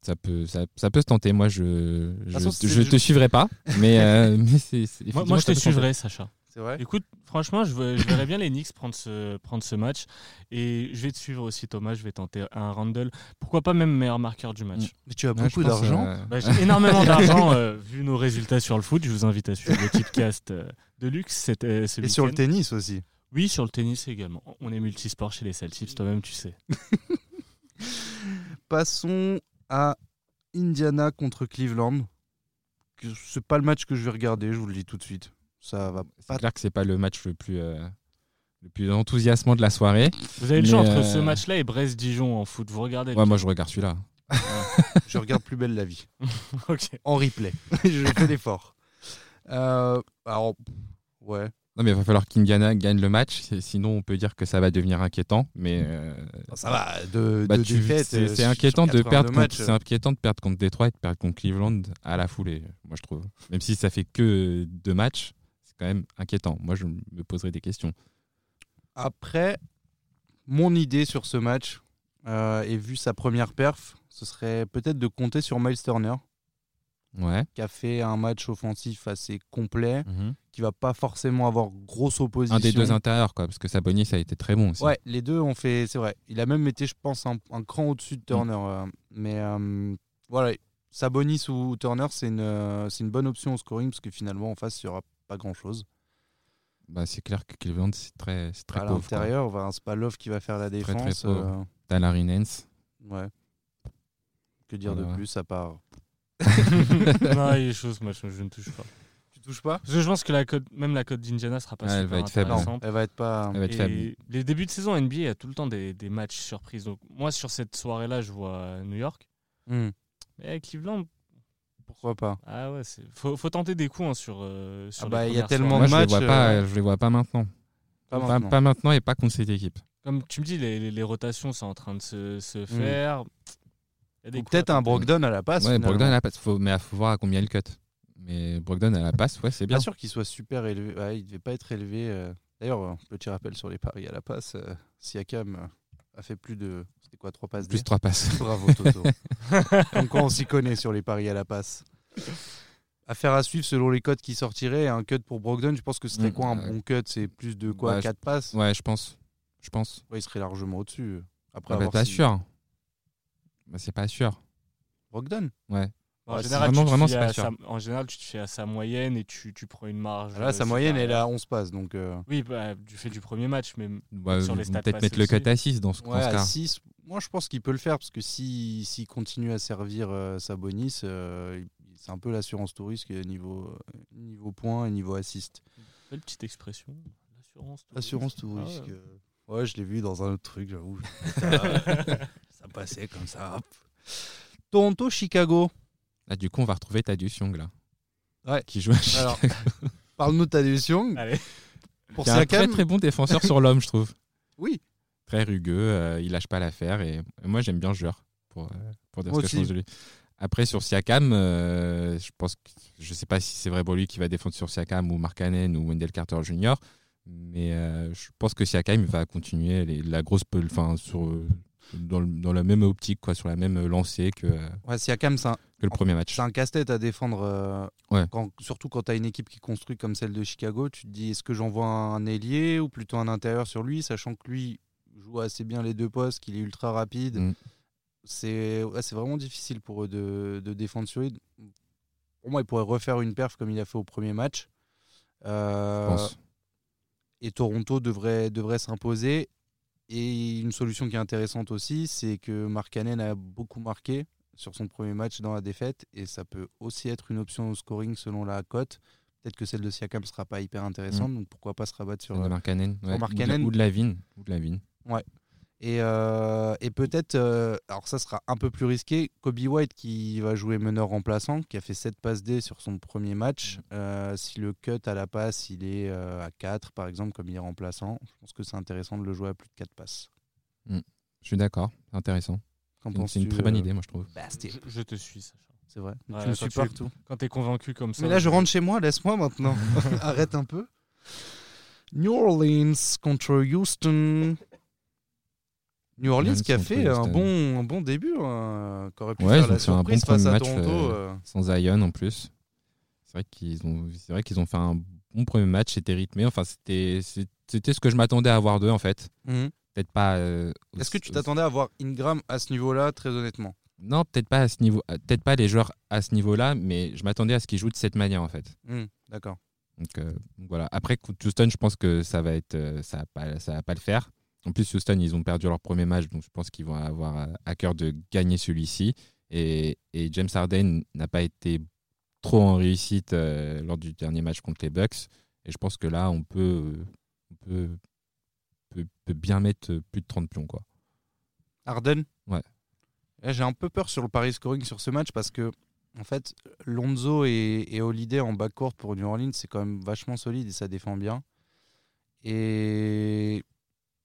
Ça peut, ça, ça peut se tenter. Moi, je c'est je te suivrai pas. Mais, euh, mais c'est, Moi, je te suivrai, Sacha. C'est vrai? Écoute, franchement, je, veux- je verrais bien les Knicks prendre ce, prendre ce match. Et je vais te suivre aussi, Thomas. Je vais tenter un Randall. Pourquoi pas même meilleur marqueur du match Mais tu as beaucoup d'argent. euh, Bah, J'ai énormément d'argent euh, vu nos résultats sur le foot. Je vous invite à suivre le Tipcast euh, de luxe. Ce Et sur le tennis aussi. Oui, sur le tennis également. On est multisport chez les Celtics, toi-même tu sais. Passons à Indiana contre Cleveland. C'est pas le match que je vais regarder, je vous le dis tout de suite. Ça va C'est pas. clair que c'est pas le match le plus, euh, le plus enthousiasmant de la soirée. Vous avez le choix entre euh, ce match-là et Brest-Dijon en foot. Vous regardez Ouais, moi je regarde celui-là. Je regarde plus belle la vie. En replay. je fais l'effort. Euh, alors, ouais. Non, mais il va falloir qu'Indiana gagne le match, sinon on peut dire que ça va devenir inquiétant. Mais euh, Ça va. De, bah, de c'est euh, inquiétant de 82 perdre c'est inquiétant de perdre contre Détroit et de perdre contre Cleveland à la foulée. Moi je trouve, même si ça fait que deux matchs, quand même inquiétant. Moi je me poserai des questions. Après, mon idée sur ce match, euh, et vu sa première perf, ce serait peut-être de compter sur Miles Turner, Ouais. qui a fait un match offensif assez complet, qui va pas forcément avoir grosse opposition. Un des deux intérieurs, quoi, parce que Sabonis a été très bon aussi. Ouais, les deux ont fait, c'est vrai. Il a même été, je pense, un, un cran au-dessus de Mm. Turner. euh, mais euh, voilà, Sabonis ou Turner, c'est une, une bonne option au scoring parce que finalement, en face, il n'y aura pas grand-chose. Bah, c'est clair que Cleveland c'est très, c'est très À pauvre. quoi. l'intérieur, voilà, c'est pas Love qui va faire la Très, très défense. pauvre. euh, T'as Larry Nance. ouais. Que dire Voilà. de plus à part. non, il choses, moi je, ne touche pas. Tu touches pas? Parce que je pense que la cote, même la cote d'Indiana sera pas elle super va être intéressante. elle va être pas. Elle va être faible. Les débuts de saison NBA, il y a tout le temps des, des matchs surprises. Donc moi sur cette soirée-là, je vois New York. Hmm, Mais avec Cleveland, pourquoi pas ah ouais, faut, faut tenter des coups hein, sur, euh, sur Ah les bah, il y a tellement de je les, matchs, vois pas, euh, je les vois pas maintenant. Pas maintenant. pas maintenant et pas contre cette équipe. Comme tu me dis, les, les- les rotations sont en train de se, se faire. Ou coups peut-être un. Brogdon à la passe. ouais, finalement. Brogdon à la passe. Faut, mais il faut voir à combien il cut. Mais Brogdon à la passe, ouais, c'est bien. Pas sûr qu'il soit super élevé. Ouais, il devait pas être élevé. euh. D'ailleurs, euh, petit rappel sur les paris à la passe. euh, Siakam a fait plus de. C'était quoi, trois passes Plus trois passes. Bravo Toto. Comme quoi on s'y connaît sur les paris à la passe. Affaire à suivre selon les codes qui sortiraient. Un cut pour Brogdon, je pense que ce serait Mm, quoi un bon cut C'est plus de quoi Ouais, 4 passes Ouais, je pense. Je pense. Ouais, Il serait largement au-dessus. Après Ah bah, si- sûr. Bah, c'est pas sûr. Brogdon? Ouais. En Ouais, général, vraiment, tu te vraiment, sa- en général, tu te fais à sa moyenne et tu, tu prends une marge. Là, euh, sa moyenne, elle est à 11 passes. Donc, euh, Oui, bah, du fait du premier match, mais Bah, Sur les stats peut-être mettre le cut à 6 dans ce, dans ouais, ce à cas. 6. Moi, je pense qu'il peut le faire parce que s'il s'il continue à servir euh, Sabonis, euh, c'est un peu l'assurance touriste niveau, euh, niveau points et niveau assist. belle petite expression. L'assurance. tout Assurance risque. tout Ah risque. ouais. euh. Ouais, je l'ai vu dans un autre truc, j'avoue. ça, ça passait comme ça. hop. Là, du coup, on va retrouver Tadius Young, là. Ouais. Qui joue à Chicago. Parle-nous de Tadeusz Young. Allez. Pour Qui est un très très bon défenseur sur l'homme, je trouve. oui. Très rugueux, euh, il lâche pas l'affaire. Et et moi, j'aime bien ce joueur, pour, euh, pour dire Moi ce que je pense de lui. Après, sur Siakam, euh, je pense que, je sais pas si c'est vrai pour lui qui va défendre sur Siakam ou Mark Cannon ou Wendell Carter Jr. Mais euh, je pense que Siakam va continuer les- la grosse, enfin, sur, dans, le- dans la même optique, quoi, sur la même lancée que, euh, Ouais, Siakam, un, que le premier match. c'est un casse-tête à défendre. euh, Ouais. quand- surtout quand tu as une équipe qui construit comme celle de Chicago, tu te dis est-ce que j'envoie un ailier ou plutôt un intérieur sur lui, sachant que lui joue assez bien les deux postes, qu'il est ultra rapide. Mm. C'est ouais, vraiment difficile pour eux de, de défendre sur lui. Pour moi, il pourrait refaire une perf comme il a fait au premier match. Euh, Je pense. et Toronto devrait, devrait s'imposer. Et une solution qui est intéressante aussi, c'est que Mark Cannon a beaucoup marqué sur son premier match dans la défaite. Et ça peut aussi être une option au scoring selon la cote. Peut-être que celle de Siakam ne sera pas hyper intéressante. Donc pourquoi pas se rabattre sur. De Markkanen, ouais, Markkanen. ou de, ou de Lavine, ou de Lavine. Et, euh, et peut-être, euh, alors ça sera un peu plus risqué, Kobe White qui va jouer meneur remplaçant, qui a fait 7 passes D sur son premier match. Euh, si le cut à la passe, il est euh, à 4 par exemple, comme il est remplaçant, je pense que c'est intéressant de le jouer à plus de 4 passes. Je suis d'accord, c'est intéressant. C'est une- très bonne idée, moi, je trouve. Bastille Je, je te suis, Sacha. C'est vrai. Ouais, tu me quand tu- supportes tout. Quand t'es convaincu comme ça. Mais là, je rentre chez moi, laisse-moi maintenant. Arrête un peu. New Orleans contre Houston. New Orleans qui a fait un bon, un bon début, hein, qui aurait pu Ouais, faire la fait un bon surprise face à match, Toronto. euh, euh. Sans Zion en plus. C'est vrai qu'ils ont, c'est vrai qu'ils ont fait un bon premier match, c'était rythmé. Enfin, c'était, ce que je m'attendais à avoir d'eux, en fait. Mhm. Peut-être pas. euh, Est-ce que tu t'attendais à voir Ingram à ce niveau-là, très honnêtement? Non, peut-être pas à ce niveau, peut-être pas les joueurs à ce niveau-là, mais je m'attendais à ce qu'ils jouent de cette manière, en fait. Hmm, D'accord. Donc, euh, donc voilà. Après, Houston, je pense que ça va être, ça va pas, ça va pas le faire. En plus, Houston, ils ont perdu leur premier match, donc je pense qu'ils vont avoir euh, à cœur de gagner celui-ci. Et, et James Harden n'a pas été trop en réussite euh, lors du dernier match contre les Bucks. Et je pense que là, on peut, euh, on peut, peut, peut bien mettre plus de 30 pions. Quoi. Harden? Ouais. Là, J'ai un peu peur sur le pari scoring sur ce match parce que, en fait, Lonzo et, et Holiday en backcourt pour New Orleans, c'est quand même vachement solide et ça défend bien. Et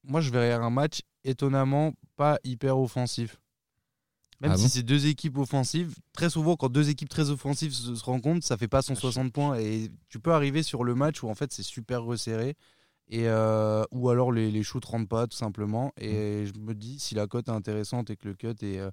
moi, je verrais un match étonnamment pas hyper offensif. Même Ah si bon c'est deux équipes offensives, très souvent, quand deux équipes très offensives se, se rencontrent, ça fait pas 160 points. Et tu peux arriver sur le match où en fait c'est super resserré. Et euh, ou alors les, les shoots rentrent pas tout simplement. Et je me dis, si la cote est intéressante et que le cut est, euh,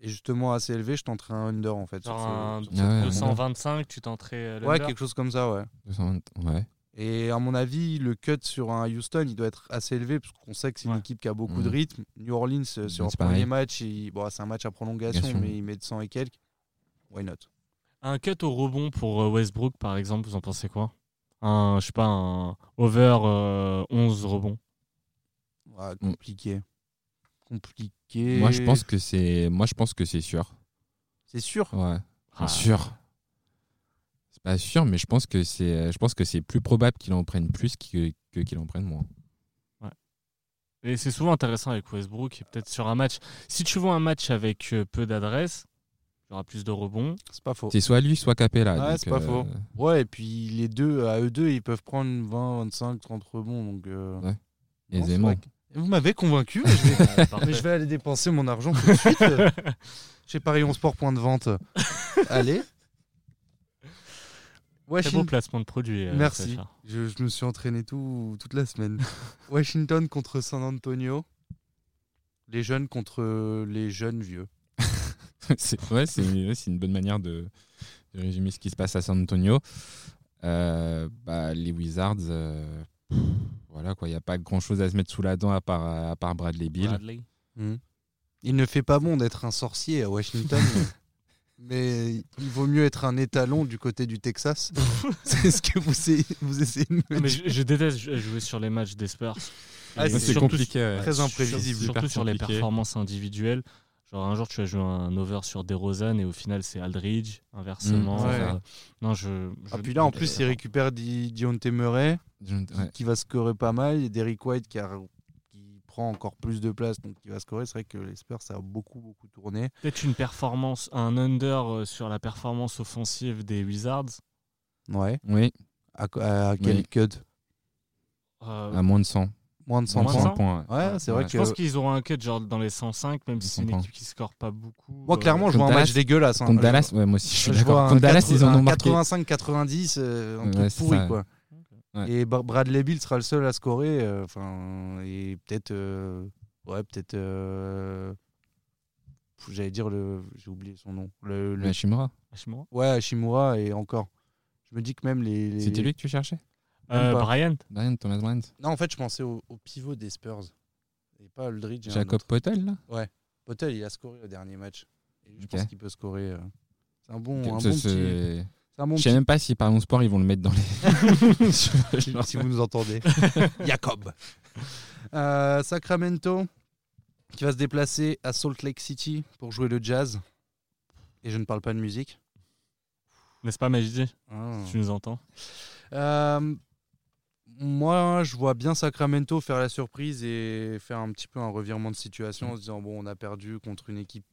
est justement assez élevé, je tenterai un under en fait. sur ce- un sur Ah ouais. 225, tu tenterais euh, Ouais, quelque chose comme ça, ouais. 220, Ouais. Et à mon avis, le cut sur un Houston, il doit être assez élevé parce qu'on sait que c'est une Ouais. équipe qui a beaucoup Mhm. de rythme. New Orleans, euh, sur c'est leur pareil. premier match, il- bon, c'est un match à prolongation, mais ils mettent 100 et quelques. Why not? Un cut au rebond pour euh, Westbrook, par exemple, vous en pensez quoi? Un, je sais pas, un over euh, 11 rebonds. Ouais, Mm. Compliqué. Compliqué. Moi, je pense que c'est, moi, je pense que c'est sûr. C'est sûr? Ouais. Ah. sûr. C'est pas sûr, mais je pense que c'est, je pense que c'est plus probable qu'il en prenne plus que, que qu'il en prenne moins. Et c'est souvent intéressant avec Westbrook, et peut-être sur un match. Si tu vois un match avec euh, peu d'adresse, il y aura plus de rebonds. C'est pas faux. C'est soit lui, soit Capella. Ouais, c'est pas euh, faux. Ouais, et puis les deux, à eux deux, ils peuvent prendre 20, 25, 30 rebonds. Donc, euh, Ouais. Aisément. Vous m'avez convaincu. mais je vais... Euh, parfait. Mais je vais aller dépenser mon argent tout de suite. Chez Paris 11 Sport, point de vente. Allez. Très beau Washington. placement de produit. euh, Merci. Je, je me suis entraîné tout, toute la semaine. Washington contre San Antonio. Les jeunes contre les jeunes vieux. c'est ouais, c'est une, ouais, c'est une bonne manière de, de résumer ce qui se passe à San Antonio. Euh, bah, les Wizards, euh, pff, voilà quoi, il n'y a pas grand chose à se mettre sous la dent à part, à part Bradley Bill. Bradley. Il ne fait pas bon d'être un sorcier à Washington. mais il vaut mieux être un étalon du côté du Texas. C'est ce que vous, essayez- vous essayez de me Ah, mais dire. je, je déteste jou- jouer sur les matchs des Spurs. Ah, c'est compliqué. ouais. Très imprévisible. Surtout sur les performances individuelles. Genre un jour tu as joué un over sur DeRozan et au final c'est Aldridge, inversement. Mmh, ouais. Euh, non, je, je- Ah, puis là, en plus, il récupère Di- Dionte Murray. Qui, ouais. qui va scorer pas mal. Et Derrick White qui, a- prend encore plus de place, donc qui va scorer. C'est vrai que les Spurs, ça a beaucoup, beaucoup tourné. Peut-être une performance, un under euh, sur la performance offensive des Wizards. Ouais. Oui, À, à quel Oui. cut? Euh, à moins de 100. Moins de 100 Moins de points. 100 points. ouais. Ouais, c'est vrai Ouais. je que. pense qu'ils auront un cut genre dans les 105, même si c'est une 100 équipe qui score pas beaucoup. Moi, Euh, clairement, je vois un match dégueulasse. hein. Contre Dallas, ouais, moi aussi je suis d'accord. Contre Dallas, ils en ont 80 marqué. 85-90, euh, un Ouais, truc c'est pourri, ça. quoi. Ouais. Et Br- Bradley Bill sera le seul à scorer. euh, Enfin, et peut-être. euh, ouais, peut-être. euh, J'allais dire le. J'ai oublié son nom. Le, le- Ouais, Shimura. Hashimura. Ouais, Hashimura et encore. Je me dis que même les. les- C'était lui que tu cherchais? Euh. Bryant. Brian Thomas Bryant Non, en fait, je pensais au, au pivot des Spurs. Et pas Aldridge. et un Jacob. Potel, là? Potel, il a scoré au dernier match. Et je pense qu'il peut scorer. euh, C'est un bon, un bon C'est- petit. Je sais petit- même pas si par mon sport ils vont le mettre dans les. si, si vous nous entendez. Jacob. Euh, Sacramento, qui va se déplacer à Salt Lake City pour jouer le jazz. Et je ne parle pas de musique. N'est-ce pas, Majidi Ah. Tu nous entends Euh, moi, je vois bien Sacramento faire la surprise et faire un petit peu un revirement de situation en se disant bon, on a perdu contre une équipe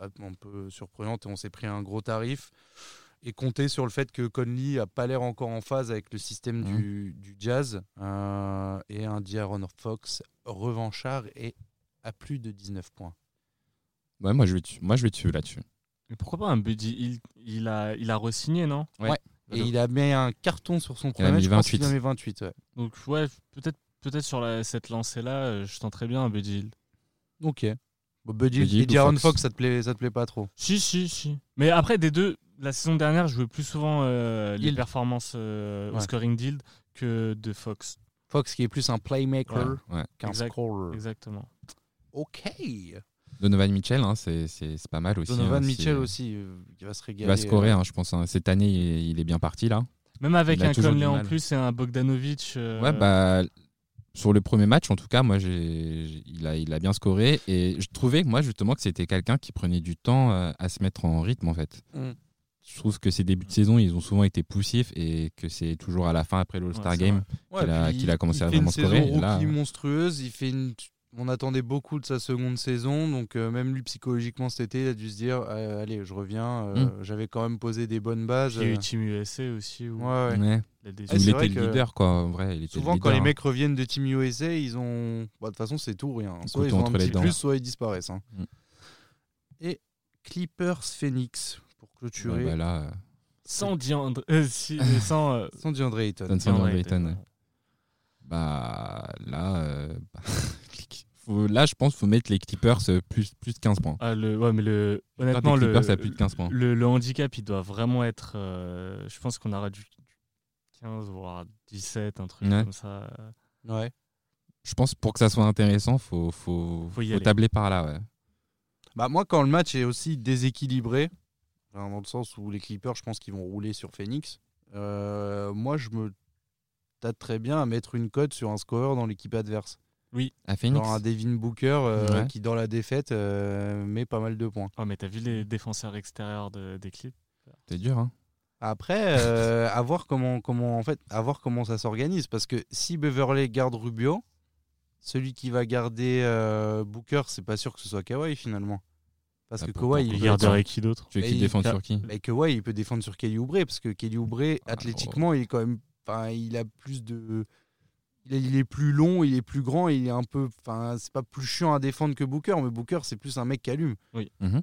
un peu surprenante et on s'est pris un gros tarif. Et compter sur le fait que Conley a pas l'air encore en phase avec le système Mhm. du, du jazz euh, et un D'Aaron Fox revanchard et à plus de 19 points. Ouais, moi je vais. Moi je vais dessus là-dessus. Mais pourquoi pas un Buddy Hill il a, il a re-signé, non? Ouais. Et il a mis un carton sur son Il a premier match. mis je pense qu'il 28. a mis 28. ouais. Donc, ouais, peut-être peut-être sur la- cette lancée-là, euh, je tenterais bien un Buddy Hill. Ok. Bon, Buddy Buddy et ou D'Aaron Fox Fox, ça te plaît, ça te plaît pas trop Si, si, si. Mais après, des deux, la saison dernière, je jouais plus souvent euh, les performances euh, au scoring d'Hild que de Fox. Fox qui est plus un playmaker Ouais. qu'un Exact. scorer. Exactement. Ok. Donovan Mitchell, hein, c'est c'est- c'est pas mal aussi. Donovan hein, Mitchell aussi, euh, qui va se régaler. Il va scorer, euh, hein, je pense. hein. Cette année, il, il est bien parti là. Même avec Il un Conley en plus et un Bogdanovic. euh, Ouais, bah, sur le premier match, en tout cas, moi, il, a, il a bien scoré. Et je trouvais, moi, justement, que c'était quelqu'un qui prenait du temps euh, à se mettre en rythme, en fait. Mm. Je trouve que ces débuts de saison, ils ont souvent été poussifs et que c'est toujours à la fin, après l'All-Star Ouais, Game, qu'il a- commencé il à fait une vraiment scorer, saison et là- rookie monstrueuse. Il fait une... On attendait beaucoup de sa seconde saison, donc euh, même lui psychologiquement cet été, il a dû se dire euh, allez, je reviens. euh, Mm. J'avais quand même posé des bonnes bases. Il y a eu Team USA aussi. Où ouais, ouais. Ouais. il a des- il c'est était vrai le leader, quoi, en vrai. Il était Souvent, le quand les hein. mecs reviennent de Team USA, ils ont. Bah, de toute façon, c'est tout ou rien. Soit ils Couteau ont un entre les petit dents. plus, soit ils disparaissent. hein. Mm. Et Clippers Phoenix pour clôturer. Ouais, bah là, euh, Sans Diandre. euh, si, euh, sans. euh, Sans DeAndre Ayton. Sans Diandre Ayton, Ayton. ouais. bah, là, euh, bah, faut- là, je pense qu'il faut mettre les Clippers euh, plus, plus de 15 points. Ah, le, ouais, mais le, honnêtement, des le, Clippers à plus de 15 points. le, le handicap, il doit vraiment être. euh, je pense qu'on aura du 15, voire 17, un truc Ouais. comme ça. Ouais. Je pense pour que ça soit intéressant, faut, faut, Faut y faut tabler par là. Ouais. Bah, moi, quand le match est aussi déséquilibré, dans le sens où les Clippers, je pense qu'ils vont rouler sur Phoenix, euh, moi, je me tâte très bien à mettre une cote sur un scoreur dans l'équipe adverse. À Phoenix. Genre un Devin Booker euh, Ouais. qui, dans la défaite, euh, met pas mal de points. Oh, mais t'as vu les défenseurs extérieurs de, des clips C'est dur, hein. Après, euh, à voir comment, comment, en fait, à voir comment ça s'organise. Parce que si Beverley garde Rubio, celui qui va garder euh, Booker, c'est pas sûr que ce soit Kawhi finalement. Parce Ah, que Kawhi, il garderait qui d'autre? Tu veux qu'il il- défende sur qui? mais Kawhi, il peut défendre sur Kelly Oubre parce que Kelly Oubre, Ah, athlétiquement, il est quand même, enfin, il a plus de, il est, il est plus long, il est plus grand, il est un peu, enfin, c'est pas plus chiant à défendre que Booker, mais Booker, c'est plus un mec qui allume. Mhm.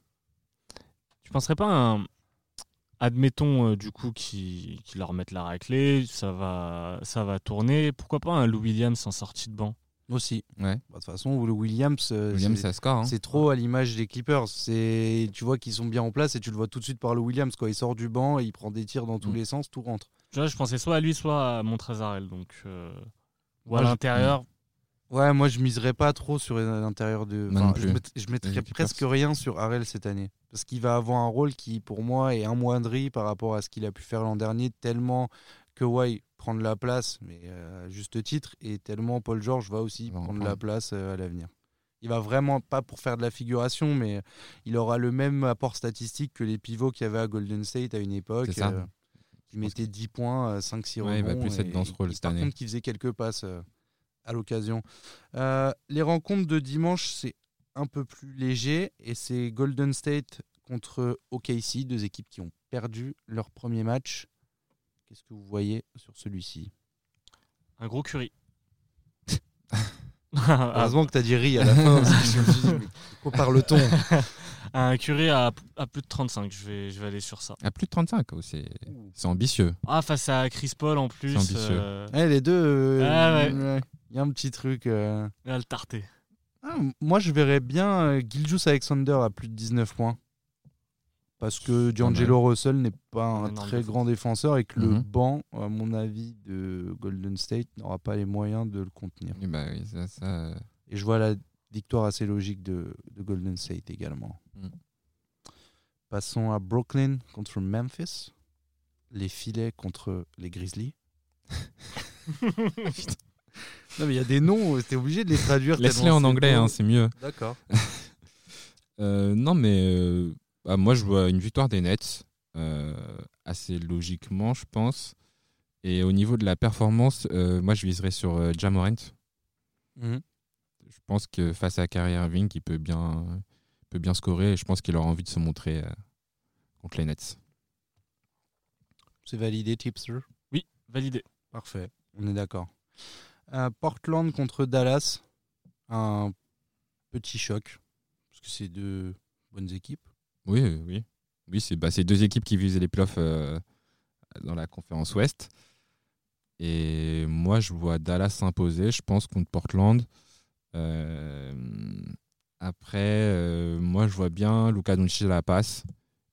Tu penserais pas à un. Admettons euh, du coup qu'ils leur mettent la raclée, ça va, ça va tourner. Pourquoi pas un Lou Williams en sortie de banc? Aussi. Ouais. Bah, De toute façon, le Williams, euh, Williams, c'est- hein. C'est trop à l'image des Clippers. C'est, tu vois qu'ils sont bien en place et tu le vois tout de suite par le Williams quand il sort du banc et il prend des tirs dans tous Mm. les sens, tout rentre. Tu vois, je pensais soit à lui, soit à Montrezarel. Donc, euh, ou Moi, à je- l'intérieur. Ouais, moi je miserais pas trop sur l'intérieur de. Enfin, je, mettrais presque rien sur Harrell cette année parce qu'il va avoir un rôle qui, pour moi, est amoindri par rapport à ce qu'il a pu faire l'an dernier, tellement que Kawhi prend de la place, mais euh, à juste titre, et tellement Paul George va aussi prendre la prendre. place euh, à l'avenir. Il va vraiment pas pour faire de la figuration, mais il aura le même apport statistique que les pivots qu'il y avait à Golden State à une époque. C'est ça. Euh, qui mettait 10 points, 5-6 Ouais, il va rebonds. plus être et- dans ce rôle et cette Par année. contre, qui faisait quelques passes euh, à l'occasion. Euh, les rencontres de dimanche, c'est un peu plus léger et c'est Golden State contre OKC, deux équipes qui ont perdu leur premier match. Qu'est-ce que vous voyez sur celui-ci? Un gros curry. Heureusement que tu as dit Ri à la fin. quoi parle-t-on un curry à, à plus de 35. Je vais, je vais aller sur ça. À plus de 35, oh, c'est ambitieux. Ah, face à Chris Paul en plus. C'est ambitieux. euh, Eh, Les deux, euh, Ah ouais. ouais, il y a un petit truc. euh. il va le tarter. Ah, moi, je verrais bien euh, Gilgeous Alexander à plus de 19 points. Parce que D'Angelo Russell n'est pas un très grand défenseur et que le Mhm. banc, à mon avis, de Golden State n'aura pas les moyens de le contenir. Et bah oui, ça, ça, Et je vois la victoire assez logique de, de Golden State également. Mhm. Passons à Brooklyn contre Memphis. Les filets contre les Grizzlies. non, mais il y a des noms, t'es obligé de les traduire. Laisse-les en anglais, hein, c'est mieux. D'accord. Euh, non, mais euh, bah, moi, je vois une victoire des Nets, euh, assez logiquement, je pense. Et au niveau de la performance, euh, moi, je viserais sur euh, Ja Morant. Mhm. Je pense que face à Kyrie Irving, il peut bien, peut bien scorer. Et je pense qu'il aura envie de se montrer euh, contre les Nets. C'est validé, Tipster. Validé. Parfait, on est d'accord. Euh, Portland contre Dallas, un petit choc, parce que c'est deux bonnes équipes. Oui, oui. Oui, c'est bah, deux équipes qui visaient les playoffs euh, dans la conférence Ouest. Et moi, je vois Dallas s'imposer, je pense, contre Portland. Euh, après, euh, moi, je vois bien Luka Doncic à la passe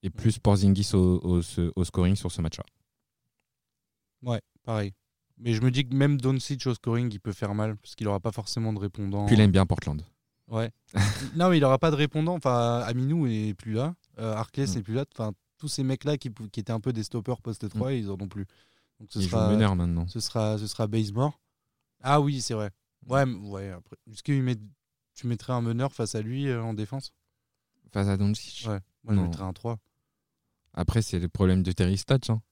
et plus Porzingis au, au- au scoring sur ce match-là. Ouais, pareil. Mais je me dis que même Doncic au scoring, il peut faire mal, parce qu'il n'aura pas forcément de répondant. Puis il aime bien Portland. Ouais. non, mais il n'aura pas de répondant. Enfin, Aminou n'est plus là. Euh, Harkless Mm. n'est plus là. Enfin, tous ces mecs-là qui, étaient un peu des stoppers post 3, ils en ont plus. Donc ce Il joue sera, meneur maintenant. ce sera, ce sera. Ah oui, c'est vrai. Ouais, m- ouais. Après, est-ce que met- tu mettrais un meneur face à lui euh, en défense? Face à Doncic? Ouais. Moi, je mettrais un 3. Après, c'est le problème de Terry Stotts. hein.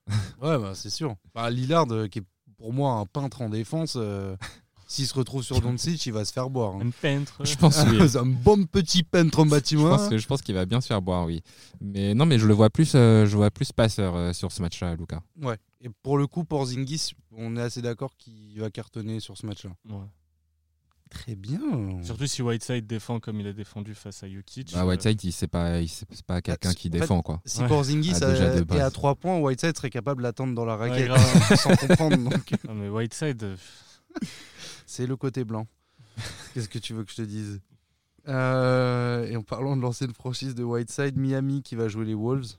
Ouais, bah, c'est sûr. Bah, Lillard, euh, qui est pour moi un peintre en défense, euh, s'il se retrouve sur Doncic, il va se faire boire. hein. Un peintre. Je pense, oui. un bon petit peintre en bâtiment. je pense qu'il va bien se faire boire, oui. Mais non, mais je le vois plus, euh, je vois plus passeur euh, sur ce match-là, Lucas. Ouais. Et pour le coup, pour Zingis, on est assez d'accord qu'il va cartonner sur ce match-là. Ouais. Très bien. Surtout si Whiteside défend comme il a défendu face à Jokic. Bah, Whiteside, il c'est pas, il c'est c'est pas quelqu'un en qui fait, défend, quoi. Si Ouais. Porzingis Ah, déjà, a- de est à 3 points, Whiteside serait capable d'attendre dans la raquette sans comprendre. Donc, Non, mais Whiteside, euh, c'est le côté blanc. Qu'est-ce que tu veux que je te dise? Euh, Et en parlant de l'ancienne franchise de Whiteside, Miami qui va jouer les Wolves.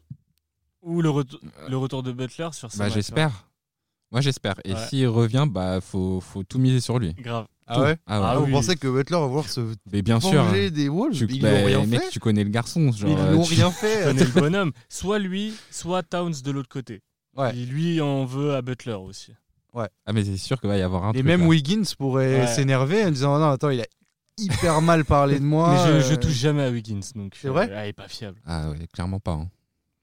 ou le, retour- le retour de Butler sur ce Bah, j'espère. Moi, j'espère. Et Ouais. s'il revient, bah, faut, faut tout miser sur lui. Grave. Ah ouais? Ah ouais. Ah Vous oui. pensez que Butler va voir se Mais bien sûr. venger des Wolves? Tu, Ils bah, n'ont rien mec, fait. tu connais le garçon. Genre, Ils n'ont tu- rien fait. connais le bonhomme. Soit lui, soit Towns de l'autre côté. Ouais. Et lui en veut à Butler aussi. Ah, mais c'est sûr qu'il va y avoir un Et truc, même là. Wiggins pourrait Ouais. s'énerver en disant non attends il a hyper mal parlé de moi. mais je, je euh. touche jamais à Wiggins. donc C'est vrai euh, ah, il est pas fiable. Ah ouais, clairement pas. hein.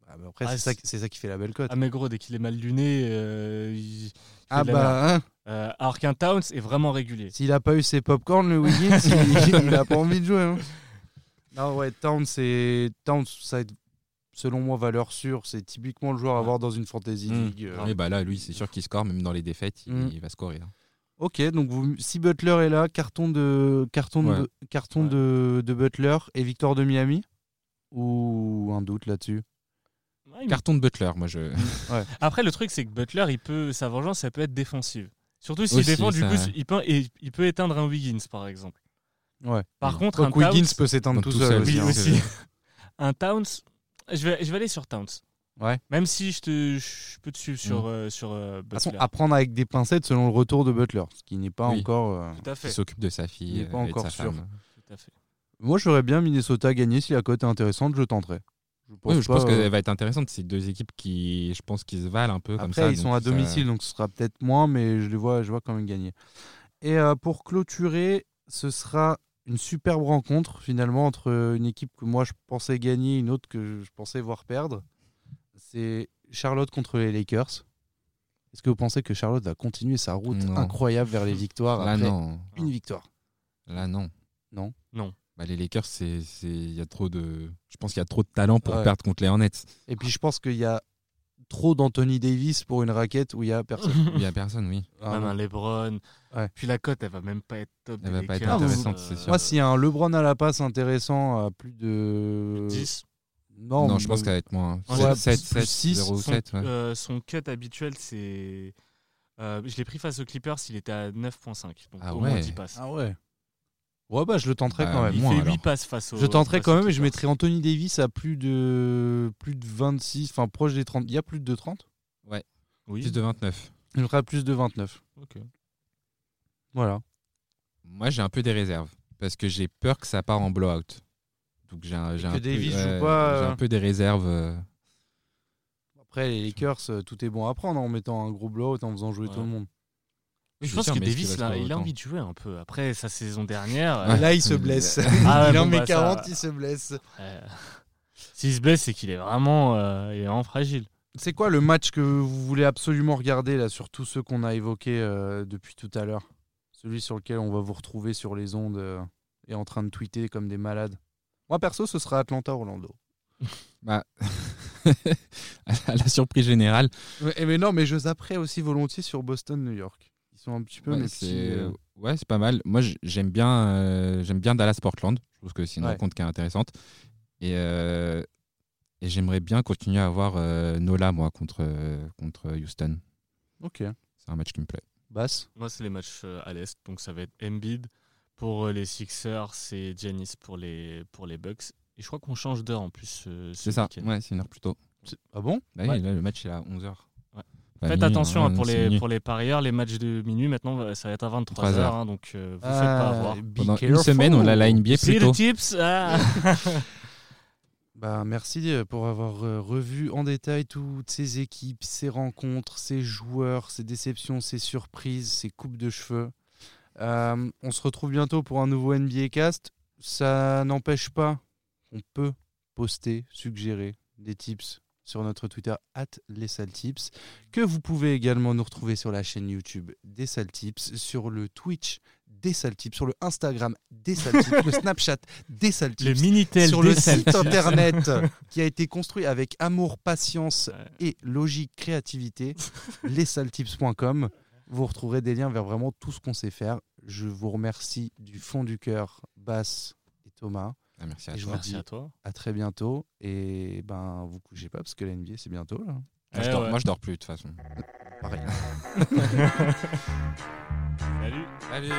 Ah, après Ah, c'est ça, ça qui fait la belle cote. Ah, mais gros, dès qu'il est mal luné, euh, il- Ah bah hein, Euh, alors qu'un Towns est vraiment régulier. s'il a pas eu ses popcorn le Wiggins il, il a pas envie de jouer. hein. Non ouais Towns c'est Towns ça va être, selon moi valeur sûre c'est typiquement le joueur à avoir dans une fantasy Mm. league. euh. Oui, bah là, lui, c'est sûr qu'il score, même dans les défaites, il, Mm. il va scorer. hein. Ok donc vous, si Butler est là carton de carton Ouais. de carton Ouais. de, de Butler et victoire de Miami? Ou un doute là-dessus? Ouais, Carton de Butler, moi, je. Après, le truc, c'est que Butler, il peut, sa vengeance, ça peut être défensive. Surtout s'il défend, du ça- coup, il peut, et- il peut éteindre un Wiggins, par exemple. Ouais. Par Oui. contre, un Donc Wiggins Towns, peut s'éteindre tout tout seul seul, aussi. oui, hein. aussi. un Towns, je vais, je vais aller sur Towns. Ouais. Même si je, te, je peux te suivre sur, euh, sur euh, De toute façon, Butler. à prendre avec des pincettes selon le retour de Butler, ce qui n'est pas Oui. encore. euh, Tout à Qui fait. s'occupe de sa Il fille est pas de encore sa sûr. femme. Tout à fait. Moi, j'aurais bien Minnesota gagné si la cote est intéressante, je tenterais. Je pense, Oui, je pas, pense euh, qu'elle va être intéressante. C'est deux équipes qui, je pense, qui se valent un peu comme Après, ça. ils sont à ça- domicile, donc ce sera peut-être moins, mais je les vois, je vois quand même gagner. Et euh, pour clôturer, ce sera une superbe rencontre finalement entre une équipe que moi je pensais gagner, et une autre que je pensais voir perdre. C'est Charlotte contre les Lakers. Est-ce que vous pensez que Charlotte va continuer sa route Non. incroyable vers les victoires Là, après non. une victoire? Là, non. Non? Non. Bah, les Lakers, c'est, c'est, il y a trop de, je pense qu'il y a trop de talent pour Ouais. perdre contre les Hornets. Et puis je pense qu'il y a trop d'Anthony Davis pour une raquette où il y a personne. Il y a personne, oui. Ah, Même un LeBron. Ouais. Puis la cote, elle va même pas être top. Elle va pas être intéressante, c'est sûr. Moi, s'il y a un LeBron à la passe intéressant à plus de 10. Non, Non, je pense qu'elle va être moins. Ouais, 7, plus 7, six, 0, Son, 7. ouais. euh, son cut habituel, c'est. euh, je l'ai pris face aux Clippers, il était à 9.5. Donc Ah au moins ouais. 10 passes. Ah ouais. Ouais, bah je le tenterai Ah, quand même. il moins, fait alors. 8 passes face aux. Je tenterai face quand même et je mettrai Anthony Davis à plus de plus de 26, enfin proche des 30. Il y a plus de 30 Oui. Plus de 29. Je ferai plus de 29. Ok. Voilà. Moi, j'ai un peu des réserves. Parce que j'ai peur que ça part en blowout. Donc, j'ai un, un peu, Davis joue ouais, pas, j'ai euh, un peu des réserves. euh, Après, les Lakers, euh, tout est bon à prendre en mettant un gros blowout en faisant jouer Ouais. tout le monde. Je pense sûr, que Davis, là, il a envie de jouer un peu. Après sa saison dernière, Ouais. Là, il se Euh, blesse. Ah il en bon, met bah, 40, ça- il se blesse. euh, s'il se blesse, c'est qu'il est vraiment, euh, il est vraiment fragile. C'est quoi le match que vous voulez absolument regarder là sur tous ceux qu'on a évoqués euh, depuis tout à l'heure? Celui sur lequel on va vous retrouver sur les ondes euh, et en train de tweeter comme des malades. Moi perso, ce sera Atlanta-Orlando. Bah, à la surprise générale, Mais, mais non, mais je zapperais aussi volontiers sur Boston-New York. Ils sont un petit peu ouais, mes c'est petits, euh, ouais, c'est pas mal. Moi, j'aime bien, euh, j'aime bien Dallas-Portland. Je trouve que c'est une Ouais. rencontre qui est intéressante. Et, euh, et j'aimerais bien continuer à voir euh, Nola, moi, contre, euh, contre Houston. Ok. C'est un match qui me plaît. Basse. Moi, c'est les matchs euh, à l'Est, donc ça va être Embiid pour euh, les Sixers, c'est Giannis pour les, pour les Bucks. Et je crois qu'on change d'heure en plus. euh, ce C'est ça. Ouais, c'est une heure plus tôt. Ah bon? Bah oui, Ouais. là, le match est à 11h. Faites attention hein, pour, les, pour les parieurs, les matchs de minuit maintenant, euh, ça va être à 23h, 23 heures. hein, donc euh, vous faites pas avoir. be Pendant une semaine, on a la NBA See plus the tôt. tips ah Bah, merci euh, pour avoir revu en détail toutes ces équipes, ces rencontres, ces joueurs, ces déceptions, ces surprises, ces coupes de cheveux. Euh, on se retrouve bientôt pour un nouveau NBA Cast. Ça n'empêche pas qu'on peut poster, suggérer des tips sur notre Twitter at les tips que vous pouvez également nous retrouver sur la chaîne YouTube des tips sur le Twitch des tips sur le Instagram des tips le Snapchat des tips Le Minitel sur le site internet qui a été construit avec amour, patience et logique, créativité, lesaltips.com. Vous retrouverez des liens vers vraiment tout ce qu'on sait faire. Je vous remercie du fond du cœur, Bass et Thomas. Ah, merci à Et je toi. vous Merci dis à toi. à très bientôt. Et ben, vous couchez pas parce que la NBA, c'est bientôt là. Moi, je Eh dors, ouais. moi, je dors plus de toute façon. Pareil. Salut. Salut